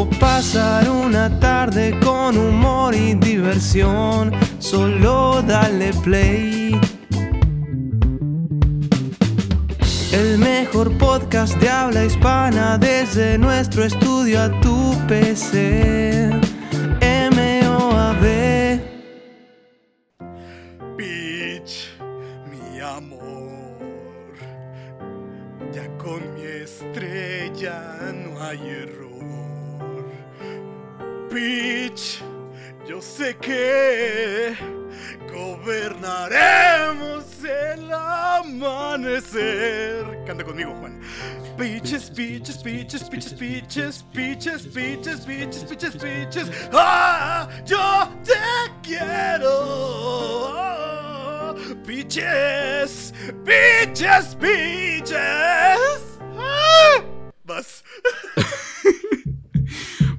o pasar una tarde con humor y diversión, solo dale play. El mejor podcast de habla hispana desde nuestro estudio a tu PC. MOAB. Gobernaremos el amanecer. Canta conmigo, Juan. Peaches, peaches, peaches, peaches, peaches, peaches, peaches, peaches, peaches, peaches. ¡Ah! ¡Yo te quiero! Peaches, peaches, peaches. ¡Ah! Vas.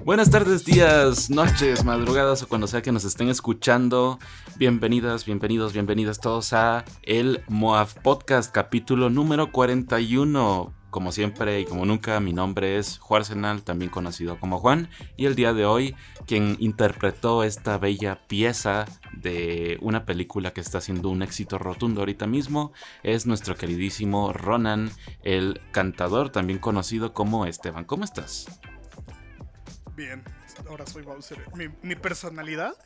Buenas tardes, días, noches, madrugadas o cuando sea que nos estén escuchando. Bienvenidas, bienvenidos, bienvenidas todos a el Moaf Podcast, capítulo número 41. Como siempre y como nunca, mi nombre es Juarsenal, también conocido como Juan, y el día de hoy quien interpretó esta bella pieza de una película que está siendo un éxito rotundo ahorita mismo es nuestro queridísimo Ronan, el cantador, también conocido como Esteban. ¿Cómo estás? Bien, ahora soy Bowser. Mi, mi personalidad.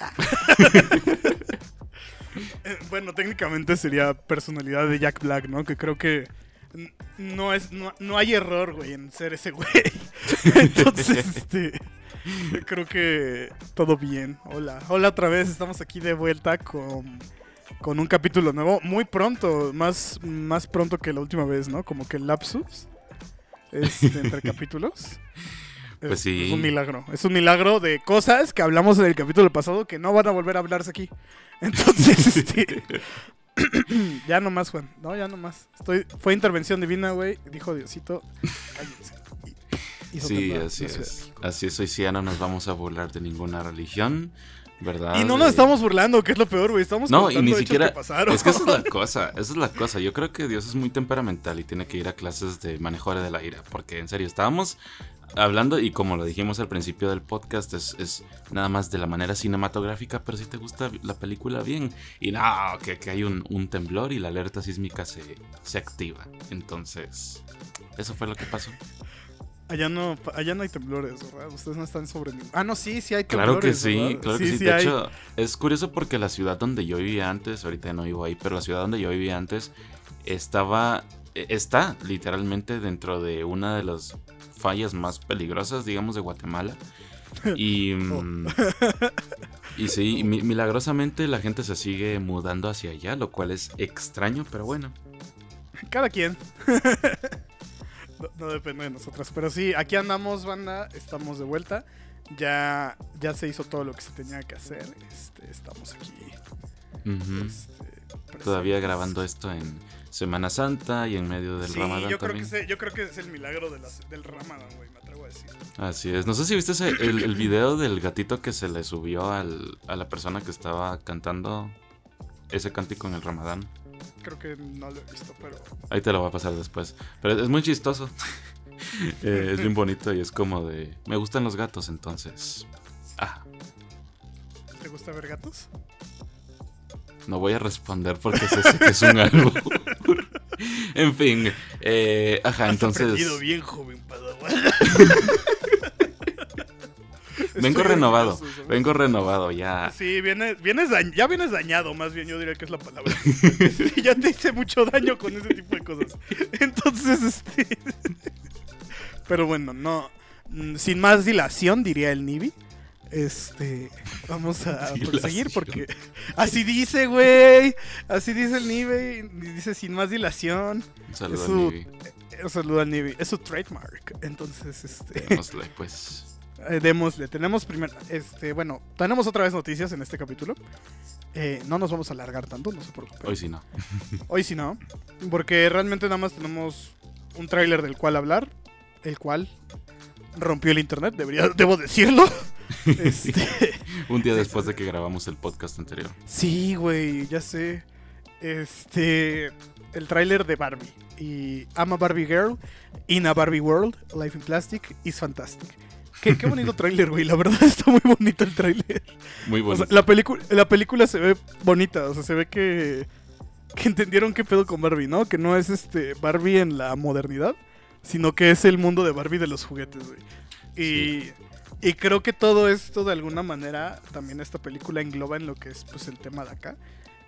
Eh, bueno, técnicamente sería personalidad de Jack Black, ¿no? Que creo que no es no, no hay error, güey, en ser ese güey. Entonces, este creo que todo bien. Hola, hola otra vez. Estamos aquí de vuelta con con un capítulo nuevo muy pronto, más más pronto que la última vez, ¿no? Como que el lapsus este, entre capítulos. Pues Es- sí. Es un milagro. Es un milagro de cosas que hablamos en el capítulo pasado que no van a volver a hablarse aquí. Entonces, este, ya no más, Juan. No, ya no más. Estoy, fue intervención divina, güey. Dijo Diosito. hizo Sí, así es. Así es, hoy sí ya no nos vamos a burlar de ninguna religión, ¿verdad? Y no nos Eh, estamos burlando, que es lo peor, güey. Estamos No, y ni siquiera. que pasaron. Es que esa es la cosa, esa es la cosa. Yo creo que Dios es muy temperamental y tiene que ir a clases de manejo de la ira. Porque en serio, estábamos hablando, y como lo dijimos al principio del podcast, es, es nada más de la manera cinematográfica, pero si te gusta la película bien. Y no, que, que hay un, un temblor y la alerta sísmica se, se activa. Entonces, eso fue lo que pasó. Allá no, allá no hay temblores, ¿verdad? Ustedes no están sobre Ah, no, sí, sí hay Claro temblores. que sí, ¿verdad? claro que sí. de hay. hecho, es curioso porque la ciudad donde yo vivía antes, ahorita no vivo ahí, pero la ciudad donde yo vivía antes estaba, está literalmente dentro de una de las fallas más peligrosas, digamos, de Guatemala. Y, Oh. mm, y sí, mi- milagrosamente la gente se sigue mudando hacia allá, lo cual es extraño, pero bueno. Cada quien. no, no depende de nosotros. Pero sí, aquí andamos, banda. Estamos de vuelta. Ya, ya se hizo todo lo que se tenía que hacer. Este, estamos aquí. Este, Todavía grabando esto en Semana Santa y en medio del Sí, Ramadán yo creo, también. que es, yo creo que es el milagro de las- del Ramadán, güey. Me atrevo a decir. Así es. No sé si viste ese- el, el video del gatito que se le subió al- a la persona que estaba cantando ese cántico en el Ramadán. Creo que no lo he visto, pero. Ahí te lo voy a pasar después. Pero es muy chistoso. Eh, es bien bonito y es como de... Me gustan los gatos, entonces... Ah, ¿Te gusta ver gatos? No voy a responder porque sé que es un algo. en fin. eh, ajá, Has entonces... bien, joven Padawan. Vengo Estoy renovado. Vengo renovado ya. Sí, vienes, vienes ya vienes dañado, más bien yo diría que es la palabra. Sí, ya te hice mucho daño con ese tipo de cosas. Entonces, este... Pero bueno, no... mm, Sin más dilación, diría el Nibi. Este... Vamos a proseguir porque... Así dice, güey. Así dice el Nibi. Dice sin más dilación. Un saludo Es a su-. Un saludo al Nibi. Es su trademark. Entonces, este... Démosle, pues. Eh, démosle. Tenemos primero. Este, bueno, tenemos otra vez noticias en este capítulo. Eh, no nos vamos a alargar tanto, no se preocupen. Hoy sí no. Hoy sí no. Porque realmente nada más tenemos un tráiler del cual hablar. El cual rompió el internet, debería, debo decirlo. Este, Un día después de que grabamos el podcast anterior. sí, güey, ya sé. Este. El tráiler de Barbie. Y I'm a Barbie Girl in a Barbie World. Life in Plastic is fantastic. Qué, qué bonito tráiler, güey. La verdad está muy bonito el tráiler. Muy O bonito. sea, la, película la película se ve bonita. O sea, se ve que. Que entendieron qué pedo con Barbie, ¿no? Que no es este Barbie en la modernidad. Sino que es el mundo de Barbie de los juguetes, güey. Y. Y creo que todo esto, de alguna manera, también esta película engloba en lo que es pues el tema de acá.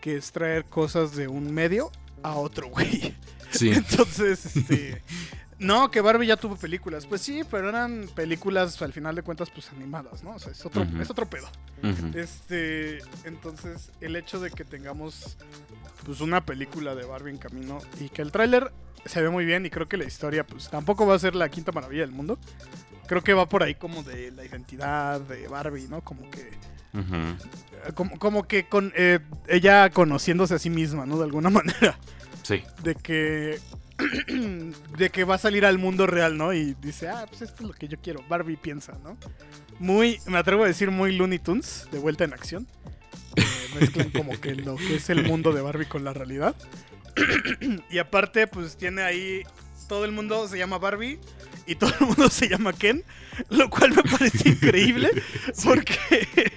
Que es traer cosas de un medio a otro, güey. Sí. Entonces, este. No, que Barbie ya tuvo películas. Pues sí, pero eran películas, al final de cuentas, pues animadas, ¿no? O sea, es otro, es otro pedo. Este, entonces, el hecho de que tengamos pues una película de Barbie en camino y que el tráiler se ve muy bien y creo que la historia pues tampoco va a ser la quinta maravilla del mundo. Creo que va por ahí como de la identidad de Barbie, ¿no? Como que eh, como, como que con eh, ella conociéndose a sí misma, ¿no? De alguna manera Sí. de que de que va a salir al mundo real, ¿no? Y dice, ah, pues esto es lo que yo quiero. Barbie piensa, ¿no? Muy, me atrevo a decir muy Looney Tunes, de vuelta en acción. Eh, mezclan como que lo que es el mundo de Barbie con la realidad. y aparte, pues tiene ahí, todo el mundo se llama Barbie y todo el mundo se llama Ken, lo cual me parece increíble porque...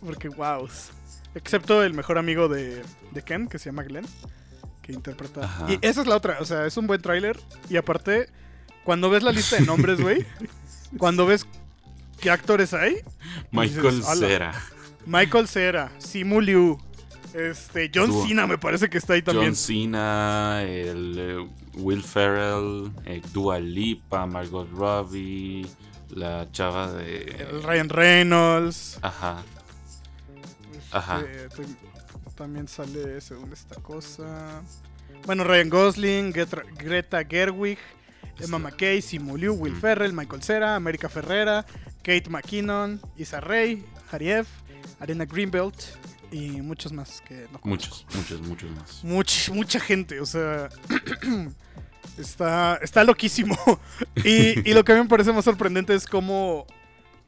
porque, wow. Excepto el mejor amigo de, de Ken, que se llama Glenn, que interpreta... Ajá. Y esa es la otra, o sea, es un buen tráiler. Y aparte, cuando ves la lista de nombres, güey, cuando ves qué actores hay, Michael dices. Cera. Michael Cera, Simu Liu, este, John. Cena me parece que está ahí también. John Cena, el eh, Will Ferrell, eh, Dua Lipa, Margot Robbie, la chava de... El Ryan Reynolds. Ajá. Este, Ajá. También sale según esta cosa. Bueno, Ryan Gosling, Getra- Greta Gerwig, Emma. McKay, Simu Liu, Will. Ferrell, Michael Cera, América Ferrera, Kate McKinnon, Isa Rae, Hariev, Arena Greenbelt y muchos más que no. Muchos, muchos, muchos más. Much- mucha gente, o sea, está, está loquísimo. Y, y lo que a mí me parece más sorprendente es cómo,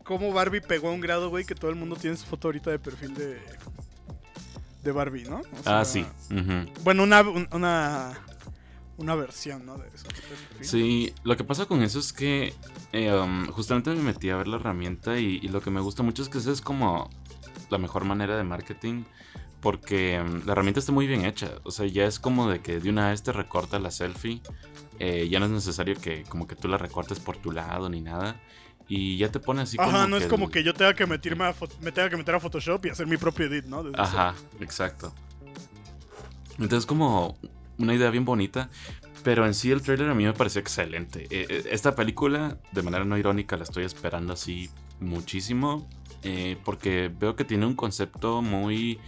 cómo Barbie pegó a un grado, güey, que todo el mundo tiene su foto ahorita de perfil de, de Barbie, ¿no? O sea, Ah, sí. Bueno, una, un- una, una versión, ¿no? De perfil. Sí, lo que pasa con eso es que eh, um, justamente me metí a ver la herramienta y, y lo que me gusta mucho es que esa es como la mejor manera de marketing porque um, la herramienta está muy bien hecha. O sea, ya es como de que de una vez te recorta la selfie. eh, ya no es necesario que como que tú la recortes por tu lado ni nada. Y ya te pone así como Ajá, no es el- como que yo tenga que meterme a, me tenga que meter a Photoshop y hacer mi propio edit, ¿no? Desde Ajá, exacto. Entonces como una idea bien bonita, pero en sí el trailer a mí me pareció excelente. Eh, eh, esta película, de manera no irónica, la estoy esperando así muchísimo, eh, porque veo que tiene un concepto muy,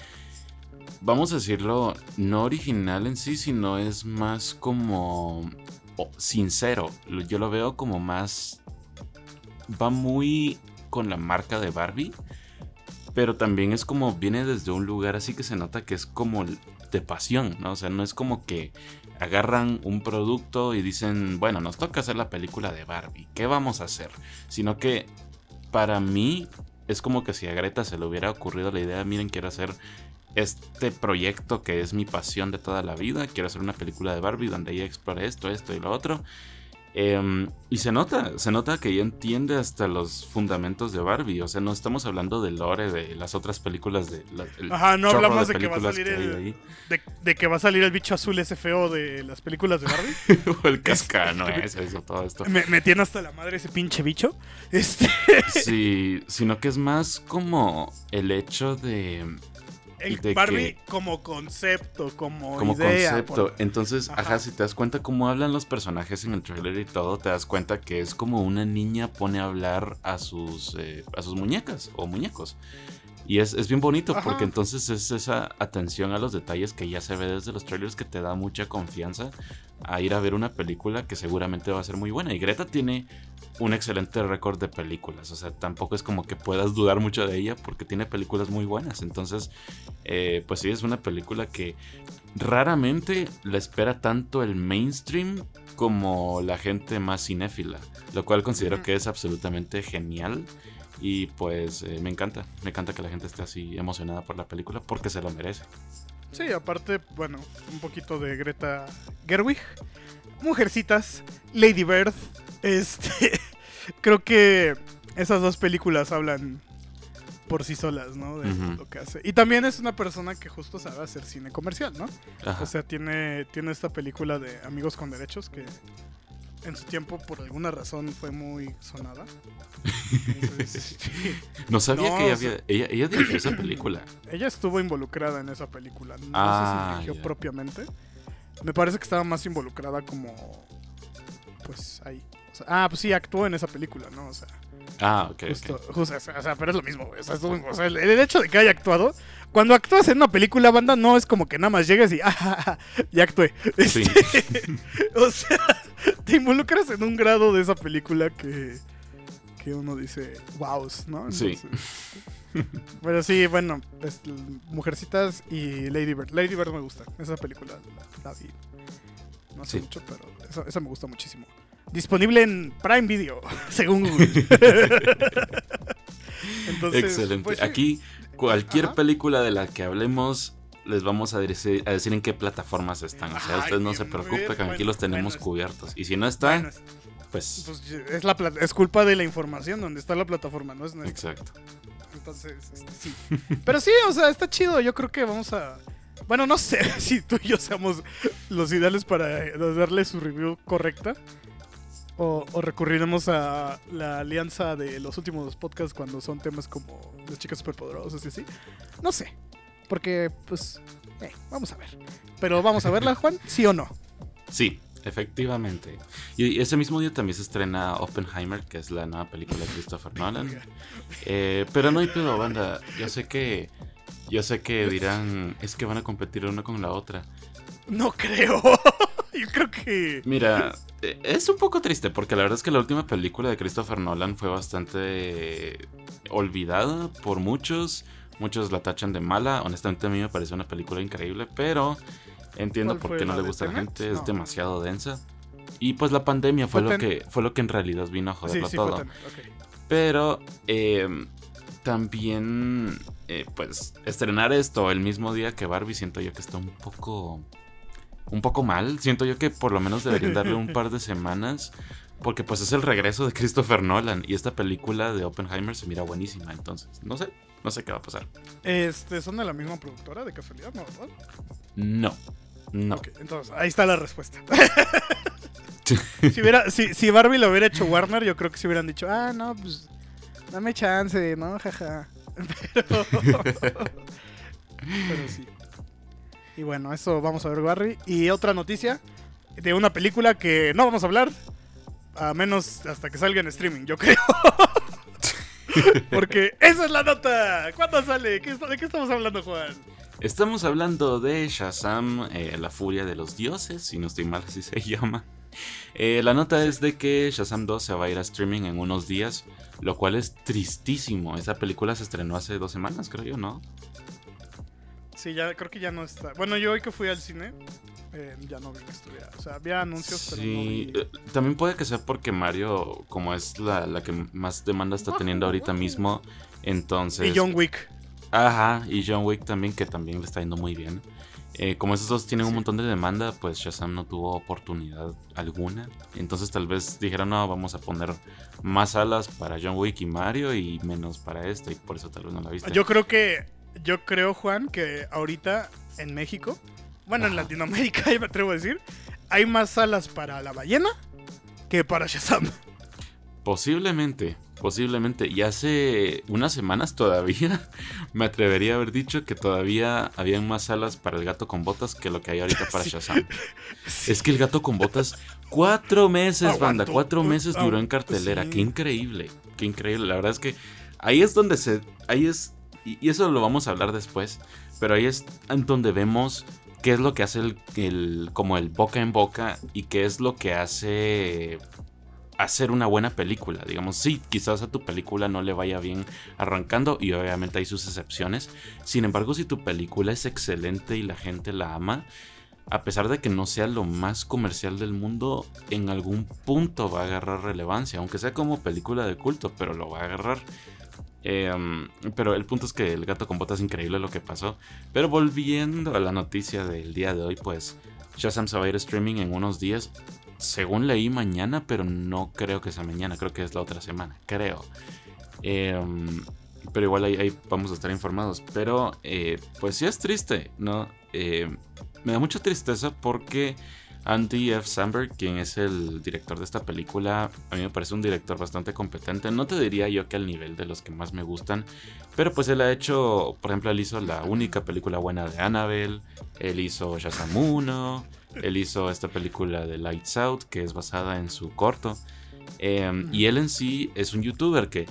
vamos a decirlo, no original en sí, sino es más como oh, sincero. Yo lo veo como más... Va muy con la marca de Barbie pero también es como viene desde un lugar así que se nota que es como de pasión, ¿no? O sea, no es como que agarran un producto y dicen, bueno, nos toca hacer la película de Barbie, ¿qué vamos a hacer? Sino que para mí es como que si a Greta se le hubiera ocurrido la idea, miren, quiero hacer este proyecto que es mi pasión de toda la vida, quiero hacer una película de Barbie donde ella explore esto, esto y lo otro. Em, y se nota, se nota que ella entiende hasta los fundamentos de Barbie. O sea, no estamos hablando del lore de las otras películas de. la- Ajá, no hablamos de, que va a salir el, ahí. de, de que va a salir el bicho azul ese feo de las películas de Barbie. o el cascano, es eso, todo esto. me, me tiene hasta la madre ese pinche bicho. Este, Sí, sino que es más como el hecho de. El De Barbie que- como concepto, como, como idea. concepto. por- Entonces, Ajá. ajá. si te das cuenta cómo hablan los personajes en el trailer y todo, te das cuenta que es como una niña pone a hablar a sus, eh, a sus muñecas o muñecos. Y es, es bien bonito Ajá. porque entonces es esa atención a los detalles que ya se ve desde los trailers que te da mucha confianza a ir a ver una película que seguramente va a ser muy buena. Y Greta tiene un excelente récord de películas, o sea, tampoco es como que puedas dudar mucho de ella porque tiene películas muy buenas. Entonces, eh, pues sí, es una película que raramente la espera tanto el mainstream como la gente más cinéfila, lo cual considero que es absolutamente genial. Y pues eh, me encanta, me encanta que la gente esté así emocionada por la película porque se lo merece. Sí, aparte, bueno, un poquito de Greta Gerwig. Mujercitas, Lady Bird. Este. creo que esas dos películas hablan por sí solas, ¿no? De lo que hace. Y también es una persona que justo sabe hacer cine comercial, ¿no? Ajá. O sea, tiene, tiene esta película de Amigos con Derechos que en su tiempo, por alguna razón, fue muy sonada. Entonces, este, no sabía no, que ella, había- ella, ella dirigió esa película. ella estuvo involucrada en esa película. No Ah, sé si dirigió ya. propiamente. Me parece que estaba más involucrada como. Pues ahí. Sea, ah, pues sí, actuó en esa película, ¿no? O sea, Ah, ok. justo, justo, o sea, o sea, pero es lo mismo, güey. O sea, estuvo- o sea, el, el hecho de que haya actuado. Cuando actúas en una película, banda, no es como que nada más llegues y. Ah, ah, ah, ya actué. Sí. Este, o sea, te involucras en un grado de esa película que. Que uno dice, wow, ¿no? Sí. Pero sí, bueno, es- Mujercitas y Lady Bird. Lady Bird me gusta. Esa película la, la vi. No sé Sí. mucho, pero esa, esa me gusta muchísimo. Disponible en Prime Video, según Google. Entonces, Excelente. pues. Aquí, cualquier Ajá. película de la que hablemos, les vamos a decir, a decir en qué plataformas están. O sea, ustedes no se preocupen, que bueno, aquí los tenemos bueno, cubiertos. Y si no están, Bueno, pues... pues, es, la pla- es culpa de la información donde está la plataforma, no es nuestra. Exacto. Entonces, este, sí. Pero sí, o sea, está chido. Yo creo que vamos a. Bueno, no sé si tú y yo seamos los ideales para eh, darle su review correcta. O, o recurriremos a la alianza de los últimos podcasts cuando son temas como las chicas superpoderosas y así. No sé. Porque, pues, eh, vamos a ver. Pero vamos a verla, Juan, sí o no. Sí, efectivamente. Y ese mismo día también se estrena Oppenheimer, que es la nueva película de Christopher Nolan. Eh, pero no hay pedo, banda. Yo sé que. Yo sé que dirán, es que van a competir una con la otra. No creo. Yo creo que. Mira, eh, es un poco triste porque la verdad es que la última película de Christopher Nolan fue bastante olvidada por muchos. Muchos la tachan de mala. Honestamente a mí me pareció una película increíble, pero entiendo ¿Cuál por qué no le gusta a la gente. Es No. demasiado densa. Y pues la pandemia fue, ¿Fue lo Ten- que fue lo que en realidad vino a joderlo sí, todo. Pero eh, también, eh, pues, estrenar esto el mismo día que Barbie, siento yo que está un poco. Un poco mal. Siento yo que por lo menos deberían darle un par de semanas. Porque pues es el regreso de Christopher Nolan. Y esta película de Oppenheimer se mira buenísima. Entonces, no sé. No sé qué va a pasar. Este, ¿Son de la misma productora de casualidad, no, verdad? No. No. Entonces, ahí está la respuesta. si, hubiera, si, si Barbie lo hubiera hecho Warner, yo creo que se hubieran dicho, ah, no, pues, dame chance, ¿no? Jaja. Pero, pero sí. Y bueno, eso vamos a ver Barbie. Y otra noticia de una película que no vamos a hablar, a menos hasta que salga en streaming, yo creo. Porque esa es la nota. ¿Cuándo sale? ¿Qué está- ¿De qué estamos hablando, Juan? Estamos hablando de Shazam, eh, la furia de los dioses, si no estoy mal así se llama. Eh, la nota es de que Shazam 2 se va a ir a streaming en unos días, lo cual es tristísimo. Esa película se estrenó hace dos semanas, creo yo, ¿no? Sí, ya creo que ya no está. Bueno, yo hoy que fui al cine, eh, ya no vi que estuviera. O sea, había anuncios, pero no Sí, vi. eh, también puede que sea porque Mario, como es la, la que más demanda está teniendo ahorita mismo, entonces... Y John Wick. Ajá, y John Wick también, que también le está yendo muy bien. Eh, como esos dos tienen un Sí. montón de demanda, pues Shazam no tuvo oportunidad alguna. Entonces tal vez dijeron, no, vamos a poner más alas para John Wick y Mario y menos para esto, y por eso tal vez no la viste. Yo creo que, yo creo, Juan, que ahorita en México, bueno, en. Latinoamérica, me atrevo a decir, hay más salas para la ballena que para Shazam. Posiblemente, posiblemente. Y hace unas semanas todavía me atrevería a haber dicho que todavía habían más alas para el gato con botas que lo que hay ahorita para Sí. Shazam. Es que el gato con botas, cuatro meses, banda, cuatro meses duró en cartelera. sí. Qué increíble, qué increíble. La verdad es que ahí es donde se, ahí es y, eso lo vamos a hablar después, pero ahí es donde vemos qué es lo que hace el, el- como el boca en boca y qué es lo que hace hacer una buena película. Digamos, sí, quizás a tu película no le vaya bien arrancando y obviamente hay sus excepciones. Sin embargo, si tu película es excelente y la gente la ama, a pesar de que no sea lo más comercial del mundo, en algún punto va a agarrar relevancia, aunque sea como película de culto, pero lo va a agarrar. Em, pero el punto es que el gato con botas es increíble lo que pasó. Pero volviendo a la noticia del día de hoy, pues Shazam se va a ir streaming en unos días. Según leí mañana, pero no creo que sea mañana, creo que es la otra semana, creo. Em, pero igual ahí, vamos a estar informados. Pero eh, pues sí es triste, ¿no? Em, me da mucha tristeza porque Andy F. Samberg, quien es el director de esta película, a mí me parece un director bastante competente. No te diría yo que al nivel de los que más me gustan, pero pues él ha hecho, por ejemplo, él hizo la única película buena de Annabelle, él hizo Shazam 1, él hizo esta película de Lights Out, que es basada en su corto. Eh, y él en sí es un youtuber que,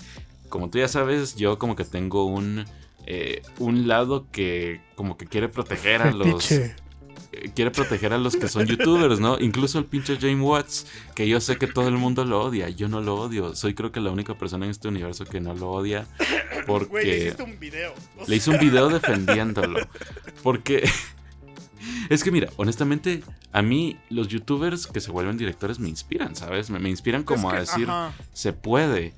como tú ya sabes, yo como que tengo un, eh, un lado que como que quiere proteger a los Fetiche. Quiere proteger a los que son youtubers, ¿no? Incluso el pinche James Watts, que yo sé que todo el mundo lo odia, yo no lo odio, soy creo que la única persona en este universo que no lo odia porque le hiciste un video. o le hice un video defendiéndolo. Porque es que mira, honestamente, a mí los youtubers que se vuelven directores me inspiran, ¿sabes? Me, me inspiran como Es a decir, ajá. se puede.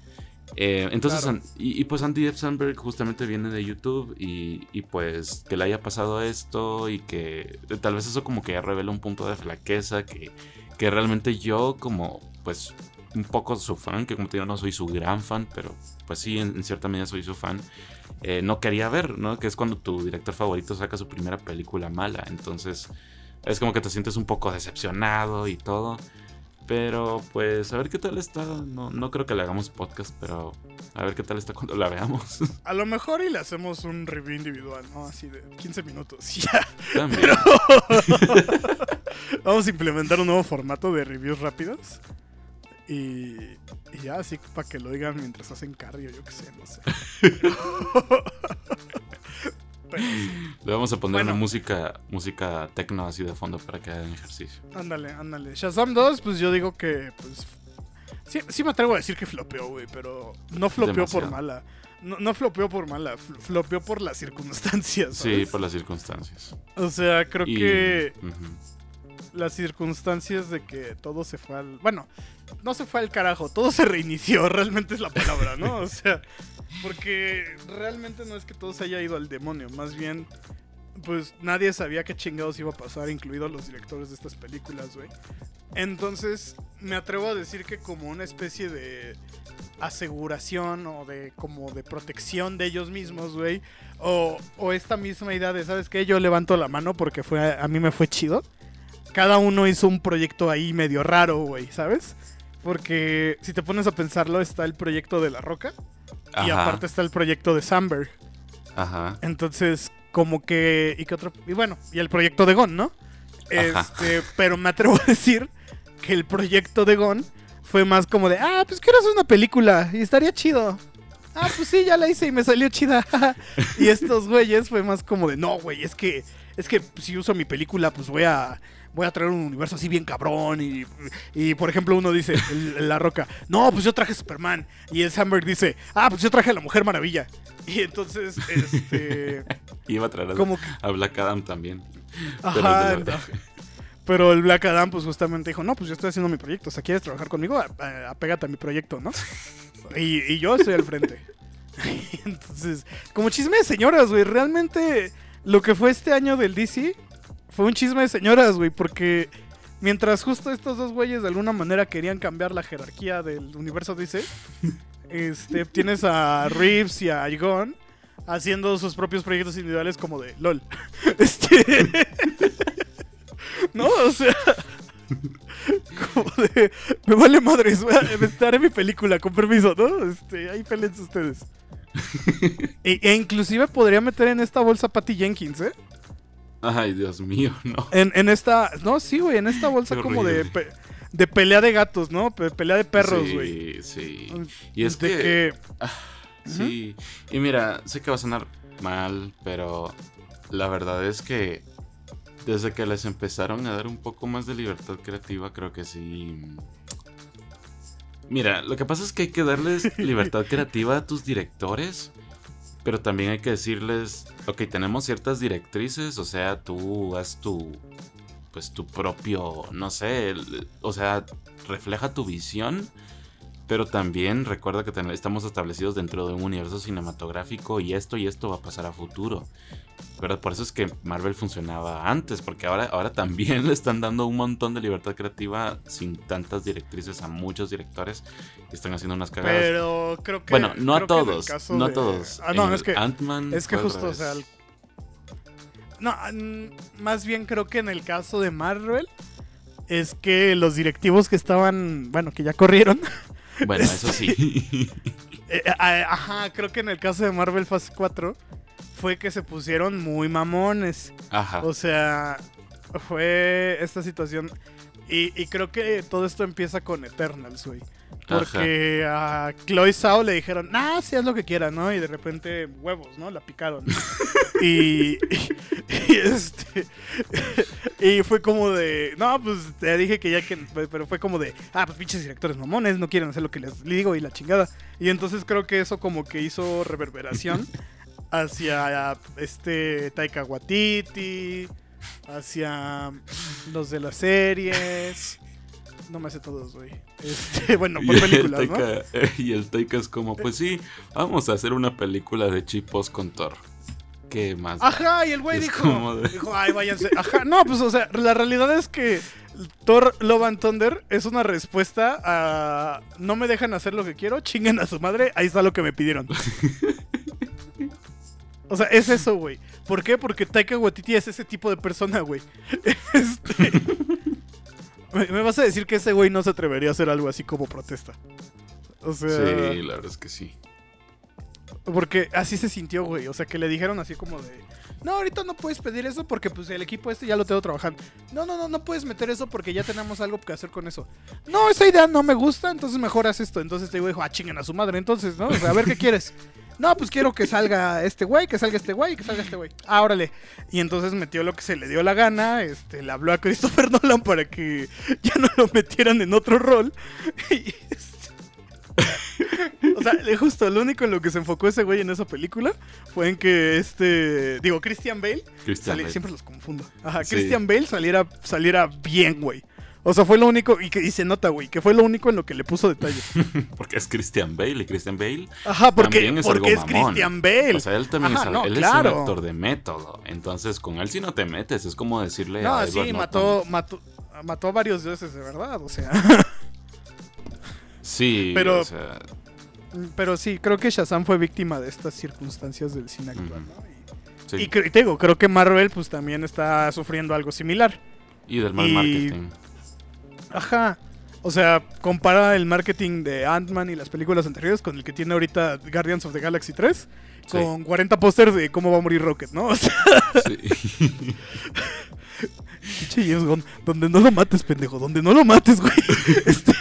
Eh, entonces, Claro. Y, y pues Andy F. Sandberg justamente viene de YouTube y, y pues que le haya pasado esto y que tal vez eso como que revela un punto de flaqueza que, que realmente yo como pues un poco su fan, que como te digo no soy su gran fan, pero pues sí, en, en cierta medida soy su fan, eh, no quería ver, ¿no? Que es cuando tu director favorito saca su primera película mala, entonces es como que te sientes un poco decepcionado y todo. Pero pues a ver qué tal está. No, no creo que le hagamos podcast, pero a ver qué tal está cuando la veamos. A lo mejor y le hacemos un review individual, ¿no? Así de 15 minutos. Ya. También. Vamos a implementar un nuevo formato de reviews rápidos. Y, y ya, así para que lo digan mientras hacen cardio, yo qué sé, no sé. Sí, Le vamos a poner Bueno. una música, música tecno así de fondo para que hagan ejercicio. ándale, ándale. Shazam 2, pues yo digo que, pues. Sí, sí me atrevo a decir que flopeó, güey, pero no flopeó por mala. No, no flopeó por mala, fl- flopeó por las circunstancias. Sí, ¿sabes? por las circunstancias. O sea, creo Y- que las circunstancias de que todo se fue al. Bueno, no se fue al carajo, todo se reinició, realmente es la palabra, ¿no? O sea, porque realmente no es que todo se haya ido al demonio, más bien, pues nadie sabía qué chingados iba a pasar, incluidos los directores de estas películas, güey. Entonces, me atrevo a decir que como una especie de aseguración o de como de protección de ellos mismos, güey, o, esta misma idea de, ¿sabes qué? Yo levanto la mano porque fue a mí me fue chido cada uno hizo un proyecto ahí medio raro, güey, ¿sabes? Porque si te pones a pensarlo, está el proyecto de La Roca y aparte está el proyecto de Samberg. Ajá. Entonces, como que. ¿Y qué otro? Y bueno, y el proyecto de Gon, ¿no? Ajá. Este, pero me atrevo a decir que el proyecto de Gon fue más como de, ah, pues quiero hacer una película y estaría chido. Ah, pues sí, ya la hice y me salió chida. y estos güeyes fue más como de, no, güey, es que, es que si uso mi película, pues voy a, voy a traer un universo así bien cabrón. Y, y por ejemplo, uno dice, el- La Roca, no, pues yo traje Superman. Y el Samberg dice, ah, pues yo traje a la Mujer Maravilla. Y entonces, este, Iba a traer a, como que, a Black Adam también. Ajá, no. Pero el Black Adam, pues justamente dijo: No, pues yo estoy haciendo mi proyecto. O sea, ¿quieres trabajar conmigo? Apégate a mi proyecto, ¿no? Y, y yo estoy al frente. Entonces, como chisme de señoras, güey. Realmente lo que fue este año del DC fue un chisme de señoras, güey. Porque mientras justo estos dos güeyes de alguna manera querían cambiar la jerarquía del universo DC, este, tienes a Reeves y a Gon haciendo sus propios proyectos individuales como de LOL. Este. no, o sea. Como de. Me vale madres, a- estaré mi película, con permiso, ¿no? Este, ahí pelense ustedes. e, e inclusive podría meter en esta bolsa Patty Jenkins, ¿eh? Ay, Dios mío, no. En, en esta. No, sí, güey, en esta bolsa como de. pe- de pelea de gatos, ¿no? Pe- pelea de perros, güey. Sí, sí. Y es De que, que. Sí. Y mira, sé que va a sonar mal, pero la verdad es que desde que les empezaron a dar un poco más de libertad creativa, creo que sí. Mira, lo que pasa es que hay que darles libertad creativa a tus directores, pero también hay que decirles, ok, tenemos ciertas directrices, o sea, tú haz tu, pues tu propio, no sé, o sea, refleja tu visión, pero también recuerda que estamos establecidos dentro de un universo cinematográfico y esto y esto va a pasar a futuro. ¿Verdad? Por eso es que Marvel funcionaba antes, porque ahora, ahora también le están dando un montón de libertad creativa sin tantas directrices a muchos directores que están haciendo unas cagadas. Pero creo que. bueno, no a todos, no a de- todos. Ah, no, En es que. Ant-Man Es que justo, o sea. revés. el- No, más bien creo que en el caso de Marvel. Es que los directivos que estaban. Bueno, que ya corrieron. Bueno, eso sí. eh, ah, ajá, creo que en el caso de Marvel Fase 4. Fue que se pusieron muy mamones. Ajá. O sea, fue esta situación. Y, y creo que todo esto empieza con Eternals, güey. Porque a Chloe Zhao le dijeron, sí, haz lo que quieras, ¿no? Y de repente, huevos, ¿no? La picaron. y, y, y este. y fue como de, no, pues te dije que ya que. Pero fue como de, ah, pues pinches directores mamones, no quieren hacer lo que les digo y la chingada. Y entonces creo que eso como que hizo reverberación hacia este Taika Waititi, hacia los de las series. No me sé todos, güey. Este, bueno, por y, el películas, ¿no? Y el Taika es como, pues sí, vamos a hacer una película de chipos con Thor. ¿Qué más? Ajá, y el güey dijo, de- dijo, ay, váyanse. Ajá, no, pues, o sea, la realidad es que Thor Love and Thunder es una respuesta a no me dejan hacer lo que quiero, chinguen a su madre, ahí está lo que me pidieron. O sea, es eso, güey. ¿Por qué? Porque Taika Waititi es ese tipo de persona, güey. Este... ¿Me me vas a decir que ese güey no se atrevería a hacer algo así como protesta? O sea... Sí, la verdad es que sí. Porque así se sintió, güey. O sea, que le dijeron así como de... No, ahorita no puedes pedir eso porque pues el equipo este ya lo tengo trabajando. No, no, no, no puedes meter eso porque ya tenemos algo que hacer con eso. No, esa idea no me gusta, entonces mejor haz esto. Entonces este güey dijo, ah, chinguen a su madre. Entonces, ¿no? O sea, a ver qué quieres. No, pues quiero que salga este güey, que salga este güey, que salga este güey. Ah, órale. Y entonces metió lo que se le dio la gana. Este, le habló a Christopher Nolan para que ya no lo metieran en otro rol. Y, este, o sea, justo lo único en lo que se enfocó ese güey en esa película fue en que este. Digo, Christian Bale. Christian sali- Bale. Siempre los confundo. Ajá, Sí. Christian Bale saliera, saliera bien, güey. O sea, fue lo único. Y, que, y se nota, güey, que fue lo único en lo que le puso detalle. Porque es Christian Bale y Christian Bale. Ajá, porque, También es porque es. Christian Bale. O sea, él también Ajá, es, no, él claro. es un actor de método. Entonces, con él sí no te metes. Es como decirle no, a sí, mató, mató, mató a varios dioses, de verdad. O sea. Sí, Pero- o sea, Pero sí, creo que Shazam fue víctima de estas circunstancias del cine actual, Ujú. ¿no? Y- sí. Y, te digo, creo que Marvel pues también está sufriendo algo similar. Y del mal y- marketing. Ajá. O sea, compara el marketing de Ant-Man y las películas anteriores con el que tiene ahorita Guardians of the Galaxy 3. Sí. Con 40 pósters de cómo va a morir Rocket, ¿no? O sea, Sí. donde no lo mates, pendejo, donde no lo mates, güey. Este,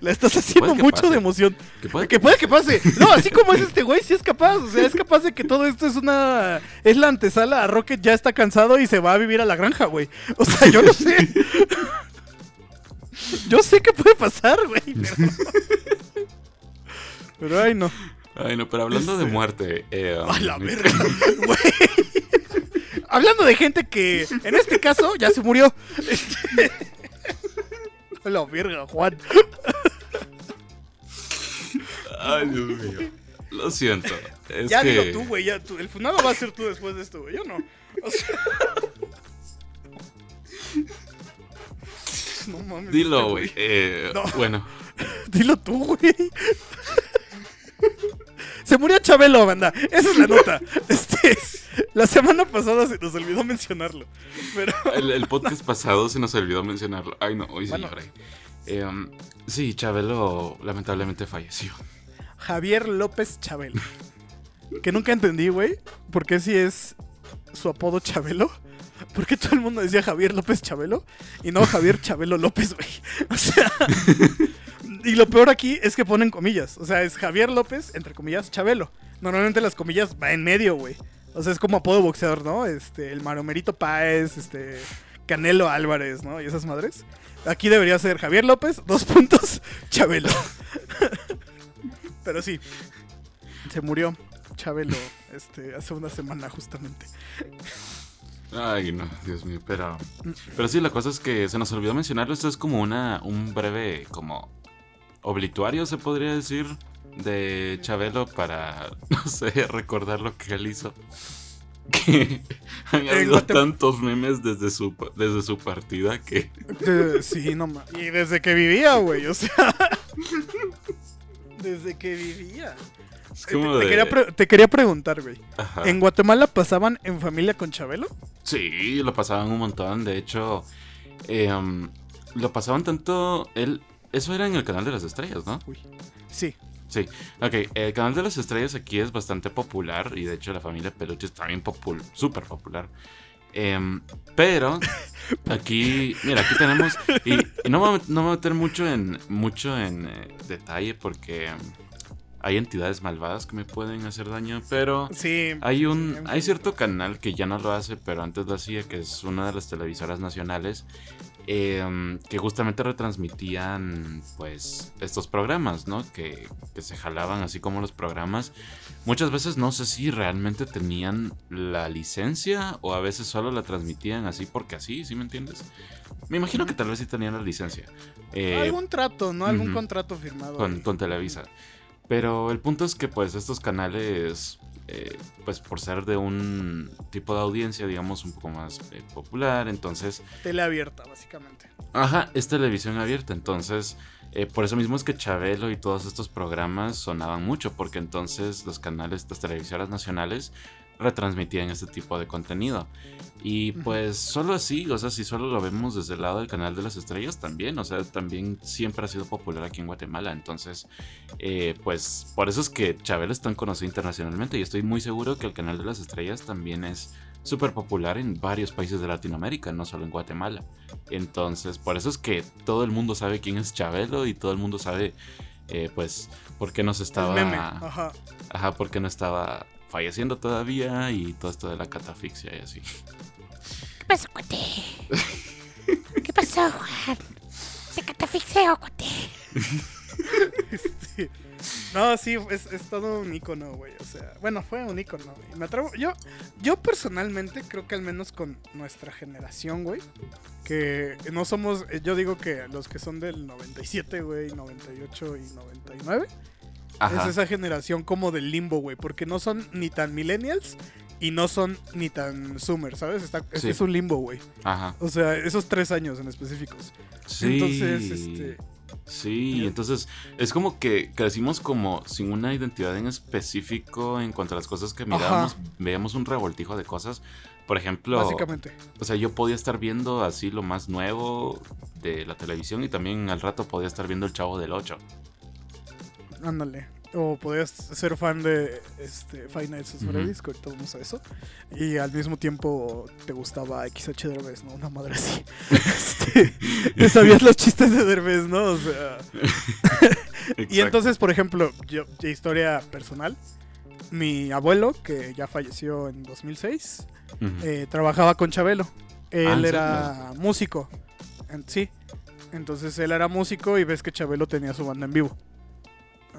la estás haciendo mucho pase. de emoción. que puede Que puede que pase. No, así como es este güey, sí es capaz. O sea, es capaz de que todo esto es una. Es la antesala a Rocket ya está cansado y se va a vivir a la granja, güey. O sea, yo lo sé. Yo sé que puede pasar, güey. Pero... pero ay, no. Ay, no, pero hablando de Este- muerte. Eh, A la um, verga, güey. Hablando de gente que en este caso ya se murió. Este... A la verga, Juan. Ay, Dios mío. Lo siento. Es ya que... dilo tú, güey. Ya tú. El funado va a ser tú después de esto, güey. Yo no. O sea... No mames. Dilo, güey. Eh, No. Bueno, Dilo tú, güey. Se murió Chabelo, banda. Esa es la nota. Este, la semana pasada se nos olvidó mencionarlo. Pero el, el podcast pasado se nos olvidó mencionarlo. Ay, no, hoy sí Bueno. lloré. Eh, um, sí, Chabelo lamentablemente falleció. Javier López Chabelo. Que nunca entendí, güey. ¿Por qué si es su apodo Chabelo? ¿Por qué todo el mundo decía Javier López Chabelo? Y no Javier Chabelo López, güey. O sea. y lo peor aquí es que ponen comillas. O sea, es Javier López, entre comillas, Chabelo. Normalmente las comillas va en medio, güey. O sea, es como apodo boxeador, ¿no? Este, el Maromerito Páez, este, Canelo Álvarez, ¿no? Y esas madres. Aquí debería ser Javier López, dos puntos, Chabelo. Pero sí, se murió Chabelo este, hace una semana justamente. Ay, no, Dios mío, pero... Pero sí, la cosa es que se nos olvidó mencionarlo. Esto es como una, un breve, como, obituario, se podría decir, de Chabelo para, no sé, recordar lo que él hizo. Que han habido Guatem- tantos memes desde su, desde su partida que... Sí, no ma- Y desde que vivía, güey, o sea. desde que vivía. Es Eh, como te, de... quería te quería preguntar, güey. Ajá. ¿En Guatemala pasaban en familia con Chabelo? Sí, lo pasaban un montón. De hecho, em, lo pasaban tanto. Él, eso era en el canal de las estrellas, ¿no? Uy. Sí. Sí. Ok, el canal de las estrellas aquí es bastante popular. Y de hecho, la familia Peluche está bien popul súper popular. Em, pero aquí, mira, aquí tenemos. Y, y no, me, voy a met- no voy a meter mucho en, mucho en eh, detalle porque hay entidades malvadas que me pueden hacer daño. Pero. Sí. Hay un, hay cierto canal que ya no lo hace, pero antes lo hacía, que es una de las televisoras nacionales, em, que justamente retransmitían, pues, estos programas, ¿no? Que, que se jalaban así como los programas. Muchas veces no sé si realmente tenían la licencia o a veces solo la transmitían así porque así, ¿sí me entiendes? Me imagino que tal vez sí tenían la licencia. Eh, Algún trato, ¿no? Algún contrato firmado. con Televisa. Pero el punto es que pues estos canales, eh, pues por ser de un tipo de audiencia, digamos, un poco más eh, popular, entonces, Tele abierta, básicamente. ajá, es televisión abierta, entonces, eh, por eso mismo es que Chabelo y todos estos programas sonaban mucho, porque entonces los canales, las televisoras nacionales retransmitían este tipo de contenido. Y pues solo así, o sea, si solo lo vemos desde el lado del canal de las estrellas también, o sea, también siempre ha sido popular aquí en Guatemala, entonces, eh, pues por eso es que Chabelo es tan conocido internacionalmente y estoy muy seguro que el canal de las estrellas también es súper popular en varios países de Latinoamérica, no solo en Guatemala. Entonces, por eso es que todo el mundo sabe quién es Chabelo y todo el mundo sabe, eh, pues, por qué no se estaba... Ajá. Ajá, porque no estaba falleciendo todavía y todo esto de la catafixia y así. ¿Qué pasó, cuate? ¿Qué pasó, Juan? Te catafixeo, cuate. Este, No, sí, es, es todo un icono, güey. O sea, bueno, fue un icono. güey. Me atrevo. Yo, yo personalmente creo que al menos con nuestra generación, güey. Que no somos. eh, Yo digo que los que son del 97, güey, 98 y 99. Ajá. Es esa generación como del limbo, güey. Porque no son ni tan millennials y no son ni tan zoomers, ¿sabes? Está, es, Sí. es un limbo, güey. Ajá. O sea, esos tres años en específicos. Sí. Entonces, este. Sí, entonces es como que crecimos como sin una identidad en específico en cuanto a las cosas que mirábamos. Veíamos un revoltijo de cosas. Por ejemplo, Básicamente. o sea, yo podía estar viendo así lo más nuevo de la televisión y también al rato podía estar viendo el Chavo del 8. Ándale. O podías ser fan de este, Five Nights at. Freddy's, que ahorita vamos a eso. Y al mismo tiempo te gustaba XH Derbez, ¿no? Una madre así. Este, te sabías los chistes de Derbez, ¿no? O sea. Y entonces, por ejemplo, yo, de historia personal, mi abuelo, que ya falleció en 2006, Ujú. eh, trabajaba con Chabelo. Él Ah, ¿en era músico. Sí. Entonces él era músico y ves que Chabelo tenía su banda en vivo.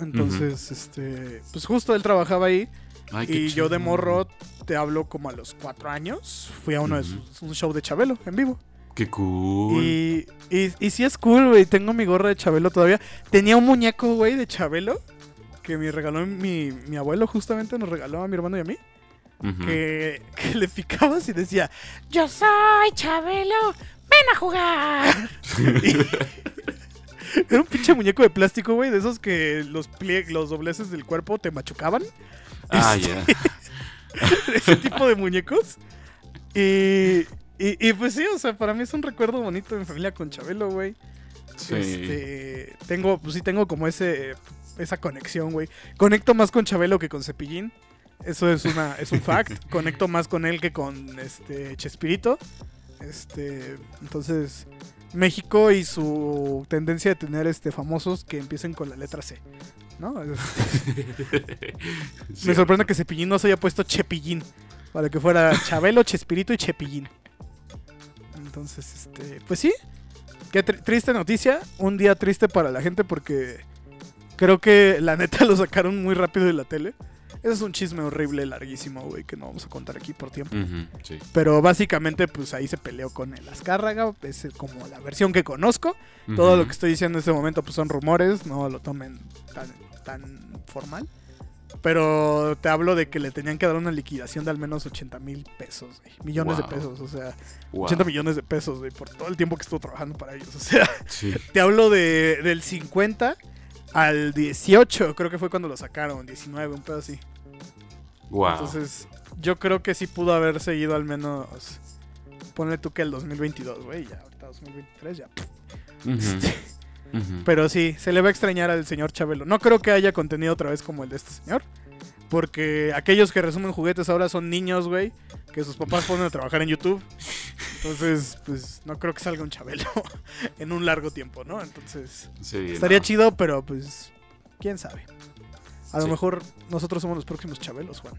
Entonces, este, pues justo él trabajaba ahí Ay, qué y yo de morro te hablo como a los cuatro años. Fui a uno de sus, un show de Chabelo en vivo. Qué cool. Y, y, y sí es cool, güey. Tengo mi gorra de Chabelo todavía. Tenía un muñeco, güey, de Chabelo que me regaló mi, mi abuelo, justamente nos regaló a mi hermano y a mí. Que, que le picabas y decía, Yo soy Chabelo. Ven a jugar. era un pinche muñeco de plástico, güey, de esos que los plie- los dobleces del cuerpo te machucaban. Ah, Este, ya. Ese tipo de muñecos. Y, y, y pues sí, o sea, para mí es un recuerdo bonito de mi familia con Chabelo, güey. Sí. Este, tengo, pues sí, tengo como ese, esa conexión, güey. Conecto más con Chabelo que con Cepillín. Eso es una, es un fact. Conecto más con él que con este Chespirito. Este, entonces, México y su tendencia de tener este famosos que empiecen con la letra C. ¿No? Sí, Me sorprende que Cepillín no se haya puesto Chepillín. Para que fuera Chabelo, Chespirito y Chepillín. Entonces, este. Pues sí. Qué tri- triste noticia. Un día triste para la gente porque creo que la neta lo sacaron muy rápido de la tele. Ese es un chisme horrible, larguísimo, güey, que no vamos a contar aquí por tiempo. Sí. Pero básicamente, pues ahí se peleó con el Azcárraga. Es como la versión que conozco. Todo lo que estoy diciendo en este momento pues son rumores, no lo tomen tan, tan formal. Pero te hablo de que le tenían que dar una liquidación de al menos 80 mil pesos, güey. millones Wow. de pesos, o sea, Wow. 80 millones de pesos, güey, por todo el tiempo que estuvo trabajando para ellos. O sea, Sí. te hablo de, del 50 al 18, creo que fue cuando lo sacaron, 19, un pedo así. Wow. Entonces, yo creo que sí pudo haber seguido al menos, ponle tú que el 2022, güey, ya, ahorita 2023 ya. Este, ujú. Pero sí, se le va a extrañar al señor Chabelo. No creo que haya contenido otra vez como el de este señor. Porque aquellos que resumen juguetes ahora son niños, güey. Que sus papás ponen a trabajar en YouTube. Entonces, pues no creo que salga un Chabelo en un largo tiempo, ¿no? Entonces, Sí, estaría no. chido, pero pues, quién sabe. A lo mejor nosotros somos los próximos Chabelos, Juan.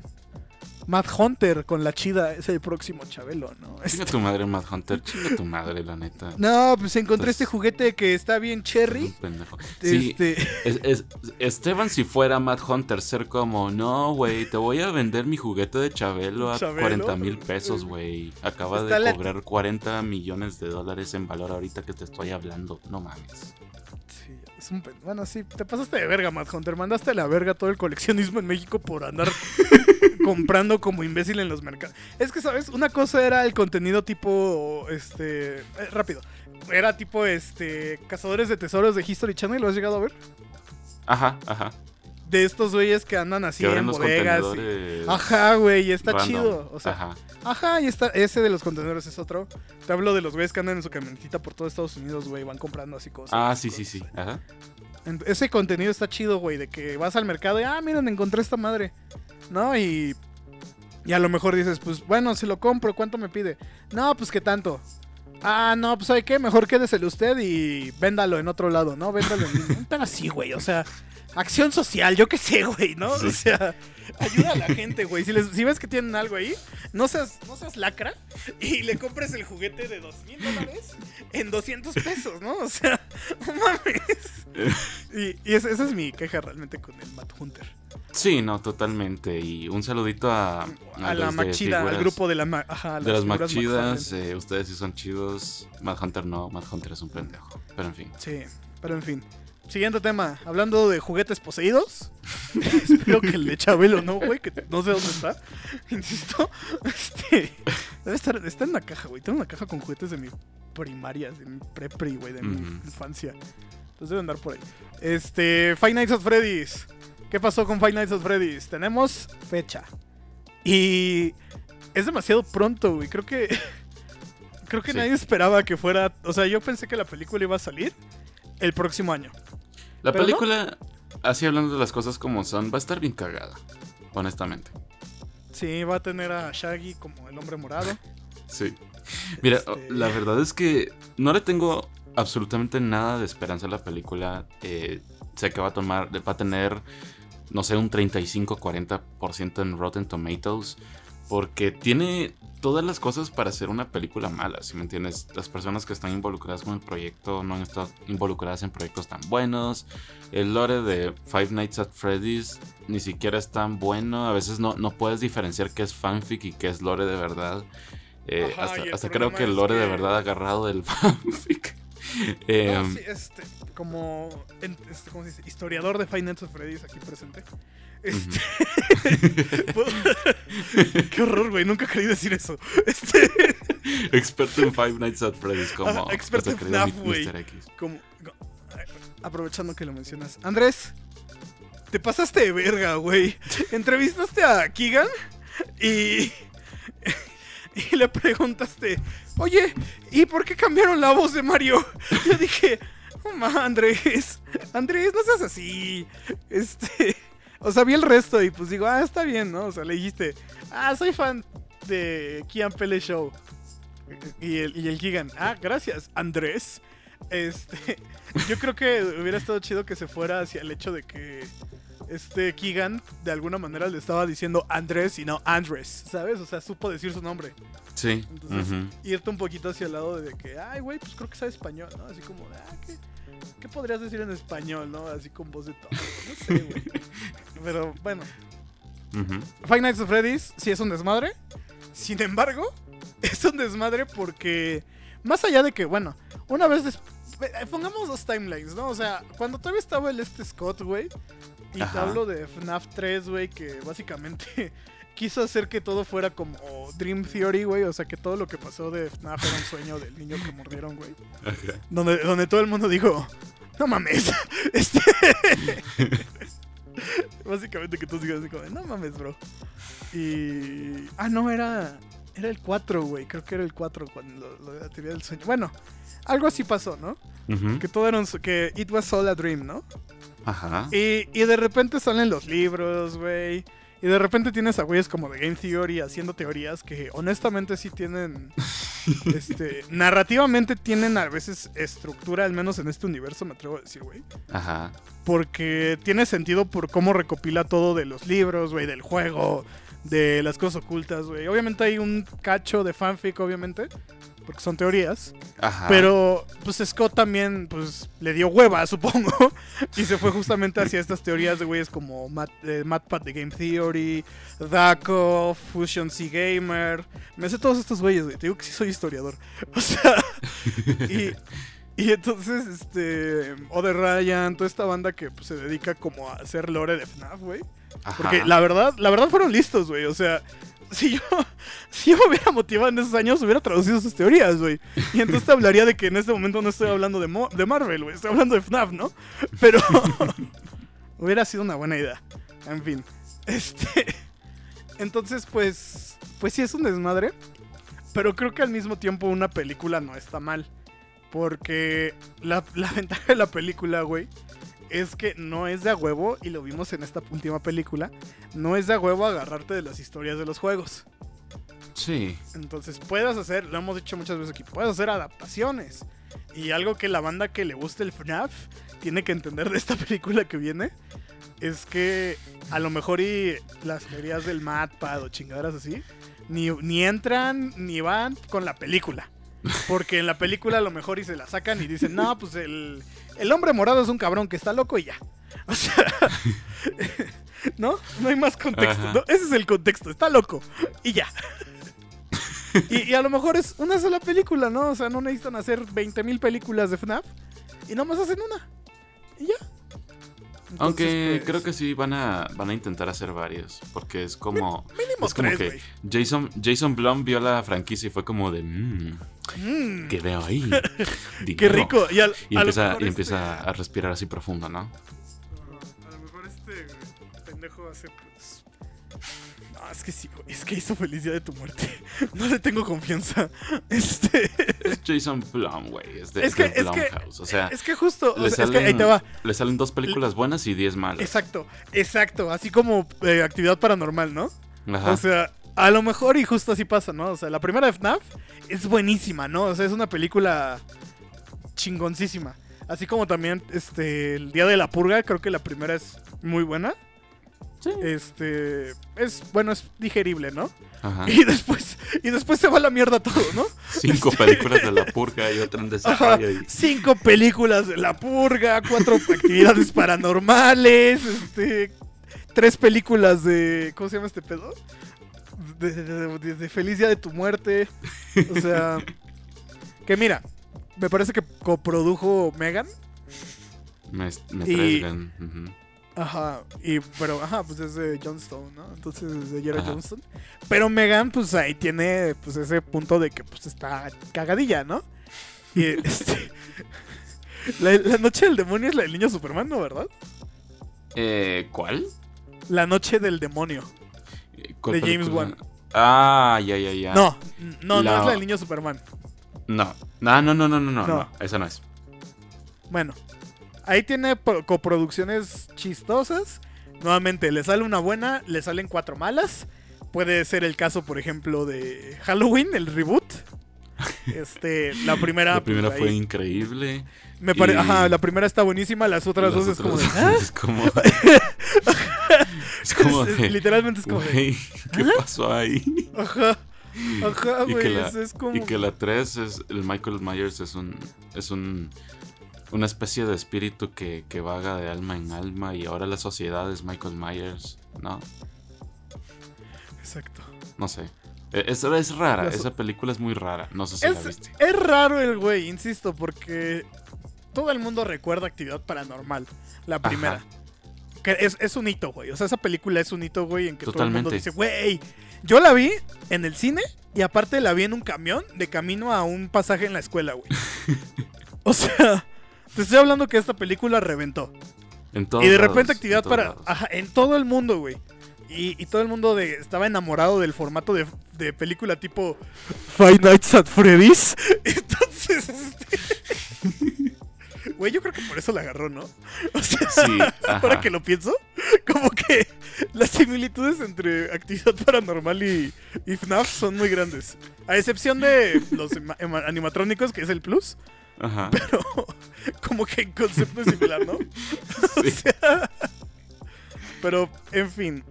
Matt Hunter con la chida es el próximo Chabelo, ¿no? Chinga Este- tu madre, Mad Hunter. Chinga tu madre, la neta. No, pues encontré este juguete que está bien cherry. pendejo. Sí, Este, es- es- Esteban, si fuera Mad Hunter, ser como, no, güey, te voy a vender mi juguete de Chabelo a Chabelo. 40 mil pesos, güey. Acaba Está de la- cobrar 40 millones de dólares en valor ahorita que te estoy hablando. No mames. Es un Bueno, sí, te pasaste de verga, Matt Hunter. Mandaste a la verga todo el coleccionismo en México por andar comprando como imbécil en los mercados. Es que, ¿sabes? Una cosa era el contenido tipo, este... eh, rápido. Era tipo, este... Cazadores de tesoros de History Channel, ¿lo has llegado a ver? Ajá, ajá. De estos güeyes que andan así que en bodegas. y-. Ajá, güey, está random. chido. O sea, Ajá. Ajá, y está, ese de los contenedores es otro. Te hablo de los güeyes que andan en su camionetita por todo Estados Unidos, güey, van comprando así cosas. Ah, sí, sí, sí. Ajá. Ese contenido está chido, güey, de que vas al mercado y, ah, miren, encontré esta madre. ¿No? Y, y a lo mejor dices, pues, bueno, si lo compro, ¿cuánto me pide? No, pues, ¿qué tanto? Ah, no, pues, ¿sabe qué? Mejor quédeselo usted y véndalo en otro lado, ¿no? Véndalo en... Pero así, güey, o sea, acción social, yo qué sé, güey, ¿no? Sí. O sea, ayuda a la gente, güey. Si, les- si ves que tienen algo ahí, no seas, no seas lacra y le compres el juguete de 200 dólares en 200 pesos, ¿no? O sea, no mames. Y, y esa, esa es mi queja realmente con el Matt Hunter. Sí, no, totalmente. Y un saludito a, A, la los de Machida, al grupo de la ma- ajá, de las Machidas. Eh, ustedes sí son chidos. Mad Hunter no, Mad Hunter es un pendejo. Pero en fin. Sí, pero en fin. Siguiente tema, hablando de juguetes poseídos. Espero que el de Chabelo no, güey, que no sé dónde está. Insisto. Este, debe estar, está en la caja, güey. Tengo una caja con juguetes de mi primaria, de mi prepri, güey, de mi infancia. Entonces debe andar por ahí. Este, Five Nights at Freddy's. ¿Qué pasó con Five Nights at Freddy's? Tenemos fecha. Y es demasiado pronto, güey. Creo que creo que Sí. nadie esperaba que fuera, o sea, yo pensé que la película iba a salir el próximo año. La Pero no. película, así hablando de las cosas como son, va a estar bien cagada. Honestamente. Sí, va a tener a Shaggy como el hombre morado. Sí. Mira, Este- la verdad es que no le tengo absolutamente nada de esperanza a la película. Eh, sé que va a tomar, va a tener, no sé, un 35-40% en Rotten Tomatoes. Porque tiene todas las cosas para hacer una película mala, si me entiendes. Las personas que están involucradas con el proyecto no han estado involucradas en proyectos tan buenos. El lore de Five Nights at Freddy's ni siquiera es tan bueno. A veces no, no puedes diferenciar qué es fanfic y qué es lore de verdad. Eh, Ajá, hasta creo que el lore de verdad ha agarrado del fanfic. Eh, No, sí, este, como este, ¿cómo se dice? historiador de Five Nights at Freddy's aquí presente. Este, qué horror, güey, nunca creí decir eso. Este, Experto en Five Nights at Freddy's como experto en FNAF, güey. Como, co- aprovechando que lo mencionas. Andrés, te pasaste de verga, güey. Entrevistaste a Keegan y, y le preguntaste, oye, ¿y por qué cambiaron la voz de Mario? Yo dije, no ma, Andrés, Andrés, no seas así. Este, o sea, vi el resto y pues digo, ah, está bien, ¿no? O sea, le dijiste, ah, soy fan de Kian Pele Show. Y el, y el Gigan, ah, gracias, Andrés. Este, yo creo que hubiera estado chido que se fuera hacia el hecho de que este Keegan de alguna manera le estaba diciendo Andrés y no Andrés, ¿sabes? O sea, supo decir su nombre. Sí. Entonces, ujú. irte un poquito hacia el lado de que, ay, güey, pues creo que sabe español, ¿no? Así como, ah, ¿qué, qué podrías decir en español, no? Así con voz de todo. No sé, güey. Pero bueno, Ujú. Five Nights at Freddy's sí es un desmadre. Sin embargo, es un desmadre porque, más allá de que, bueno, una vez. Pongamos dos timelines, ¿no? O sea, cuando todavía estaba el este Scott, güey. Y te hablo de FNAF 3, güey, que básicamente quiso hacer que todo fuera como Dream Theory, güey. O sea, que todo lo que pasó de FNAF era un sueño del niño que mordieron, güey. Donde, donde todo el mundo dijo, no mames. Este... Básicamente que tú digas así como, no mames, bro. Y... Ah, no, era... Era el 4, güey. Creo que era el 4 cuando lo, lo de la teoría del sueño. Bueno, algo así pasó, ¿no? Que todo era un... Que it was all a dream, ¿no? Ajá. Y, y de repente salen los libros, güey. Y de repente tienes a güeyes como de Game Theory haciendo teorías que honestamente sí tienen. este. Narrativamente tienen a veces estructura, al menos en este universo, me atrevo a decir, güey. Ajá. Porque tiene sentido por cómo recopila todo de los libros, güey, del juego, de las cosas ocultas, güey. Obviamente hay un cacho de fanfic, obviamente. Porque son teorías. Ajá. Pero, pues Scott también, pues, le dio hueva, supongo. y se fue justamente hacia estas teorías de güeyes como Matt, eh, MatPat de Game Theory, Daco, Fusion C Gamer. Me sé todos estos güeyes, güey. Te digo que sí soy historiador. O sea, y, y entonces, este, Oder Ryan, toda esta banda que pues, se dedica como a hacer lore de FNAF, güey. Porque la verdad, la verdad fueron listos, güey. O sea, si yo, si yo me hubiera motivado en esos años, hubiera traducido sus teorías, güey. Y entonces te hablaría de que en este momento no estoy hablando de, Mo- de Marvel, güey. Estoy hablando de FNAF, ¿no? Pero hubiera sido una buena idea. En fin. Este. Entonces, pues. Pues sí es un desmadre. Pero creo que al mismo tiempo una película no está mal. Porque la, la ventaja de la película, güey, es que no es de a huevo, y lo vimos en esta última película, no es de a huevo agarrarte de las historias de los juegos. Sí. Entonces puedes hacer, lo hemos dicho muchas veces aquí, puedes hacer adaptaciones. Y algo que la banda que le guste el FNAF tiene que entender de esta película que viene es que a lo mejor y las teorías del MatPad o chingaderas así ni, ni entran ni van con la película. Porque en la película a lo mejor y se la sacan y dicen, no, pues el, el hombre morado es un cabrón que está loco y ya. O sea, ¿no? No hay más contexto. Ese es el contexto, está loco y ya. Y, y a lo mejor es una sola película, ¿no? O sea, no necesitan hacer 20.000 películas de FNAF y nomás hacen una. Y ya. Entonces, Aunque pues, creo que sí van a, van a intentar hacer varios. Porque es como. Mínimo es como tres, que. Jason, Jason Blum vio la franquicia y fue como de. Mmm, Mm, ¿Qué veo ahí? qué Dinero". rico. Y, al- Y a empieza, este- empieza a respirar así profundo, ¿no? A lo mejor este pendejo hace pues. No, es que sí, güey, es que hizo feliz día de tu muerte. No le tengo confianza. Este. Es Jason Blum, güey. Es de, Es que- de es que- Blumhouse. O sea, Es que justo. o es salen, que ahí te va. le salen dos películas buenas y diez malas. Exacto, exacto. Así como eh, actividad paranormal, ¿no? Ajá. O sea, a lo mejor y justo así pasa, ¿no? O sea, la primera de FNAF es buenísima, ¿no? O sea, es una película chingoncísima. Así como también este El Día de la Purga, creo que la primera es muy buena. Sí. Este es bueno, es digerible, ¿no? Ajá. Y después y después se va a la mierda todo, ¿no? Cinco películas de la purga y otra en desarrollo. y- cinco películas de la purga, cuatro actividades paranormales, este, tres películas de, ¿cómo se llama este pedo? De, de- de- de Feliz Día de tu Muerte. O sea, que mira, me parece que coprodujo Megan. Me, me Y- ujú. Ajá, y, pero, ajá, pues es de Johnston, ¿no? Entonces es de Ajá. Johnston. Pero Megan, pues ahí tiene, pues ese punto de que, pues está cagadilla, ¿no? Y este. La, la noche del demonio es la del niño Superman, ¿no? ¿Verdad? Eh, ¿Cuál? La noche del demonio. ¿Cuál De James? Wan. Ah, ya, ya, ya. No, no, no es la del niño Superman. No, no, no, no, no, no, No. no, Esa no es. Bueno, ahí tiene pro- coproducciones chistosas. Nuevamente, le sale una buena, le salen cuatro malas. Puede ser el caso, por ejemplo, de Halloween, el reboot. Este, la primera. La primera pues, fue ahí increíble. Me pare- y- Ajá, la primera está buenísima, las otras Las dos es como de. ¿ah? Es como. es como de. Literalmente es como de. ¿qué pasó ahí? Ajá. Ajá, y, güey. que la, es como. y que la 3 es. El Michael Myers es un. Es un. Una especie de espíritu que, que vaga de alma en alma. Y ahora la sociedad es Michael Myers. ¿No? Exacto. No sé. E- Es, es rara. La so- Esa película es muy rara. No sé si la Es, viste. es raro el güey, insisto, porque todo el mundo recuerda actividad paranormal. La primera. Que es, es un hito, güey. O sea, esa película es un hito, güey, en que todo el mundo dice, güey. Yo la vi en el cine y aparte la vi en un camión de camino a un pasaje en la escuela, güey. o sea, te estoy hablando que esta película reventó. En todos Y de repente en actividad para... Ajá, en todo el mundo, güey. Y, y todo el mundo de, estaba enamorado del formato de, de película tipo Five Nights at Freddy's. Entonces, este... Güey, yo creo que por eso la agarró, ¿no? O sea, Sí, ahora que lo pienso, como que las similitudes entre actividad paranormal y, y FNAF son muy grandes. A excepción de los animatrónicos, que es el plus, Ajá. pero como que en concepto es similar, ¿no? Sí. Pero, en fin.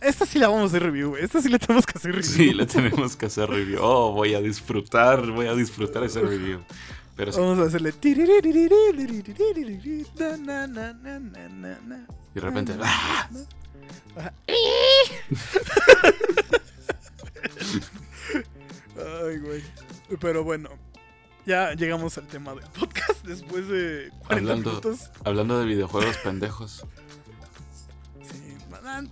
Esta sí la vamos a hacer review. Esta sí la tenemos que hacer review. Sí, le tenemos que hacer review. Oh, voy a disfrutar, voy a disfrutar ese review. Pero sí, Vamos a hacerle. Na. de repente. ¡ah! Ay, güey. Pero bueno. Ya llegamos al tema del podcast después de 40 Hablando- minutos. Hablando de videojuegos pendejos. Sí,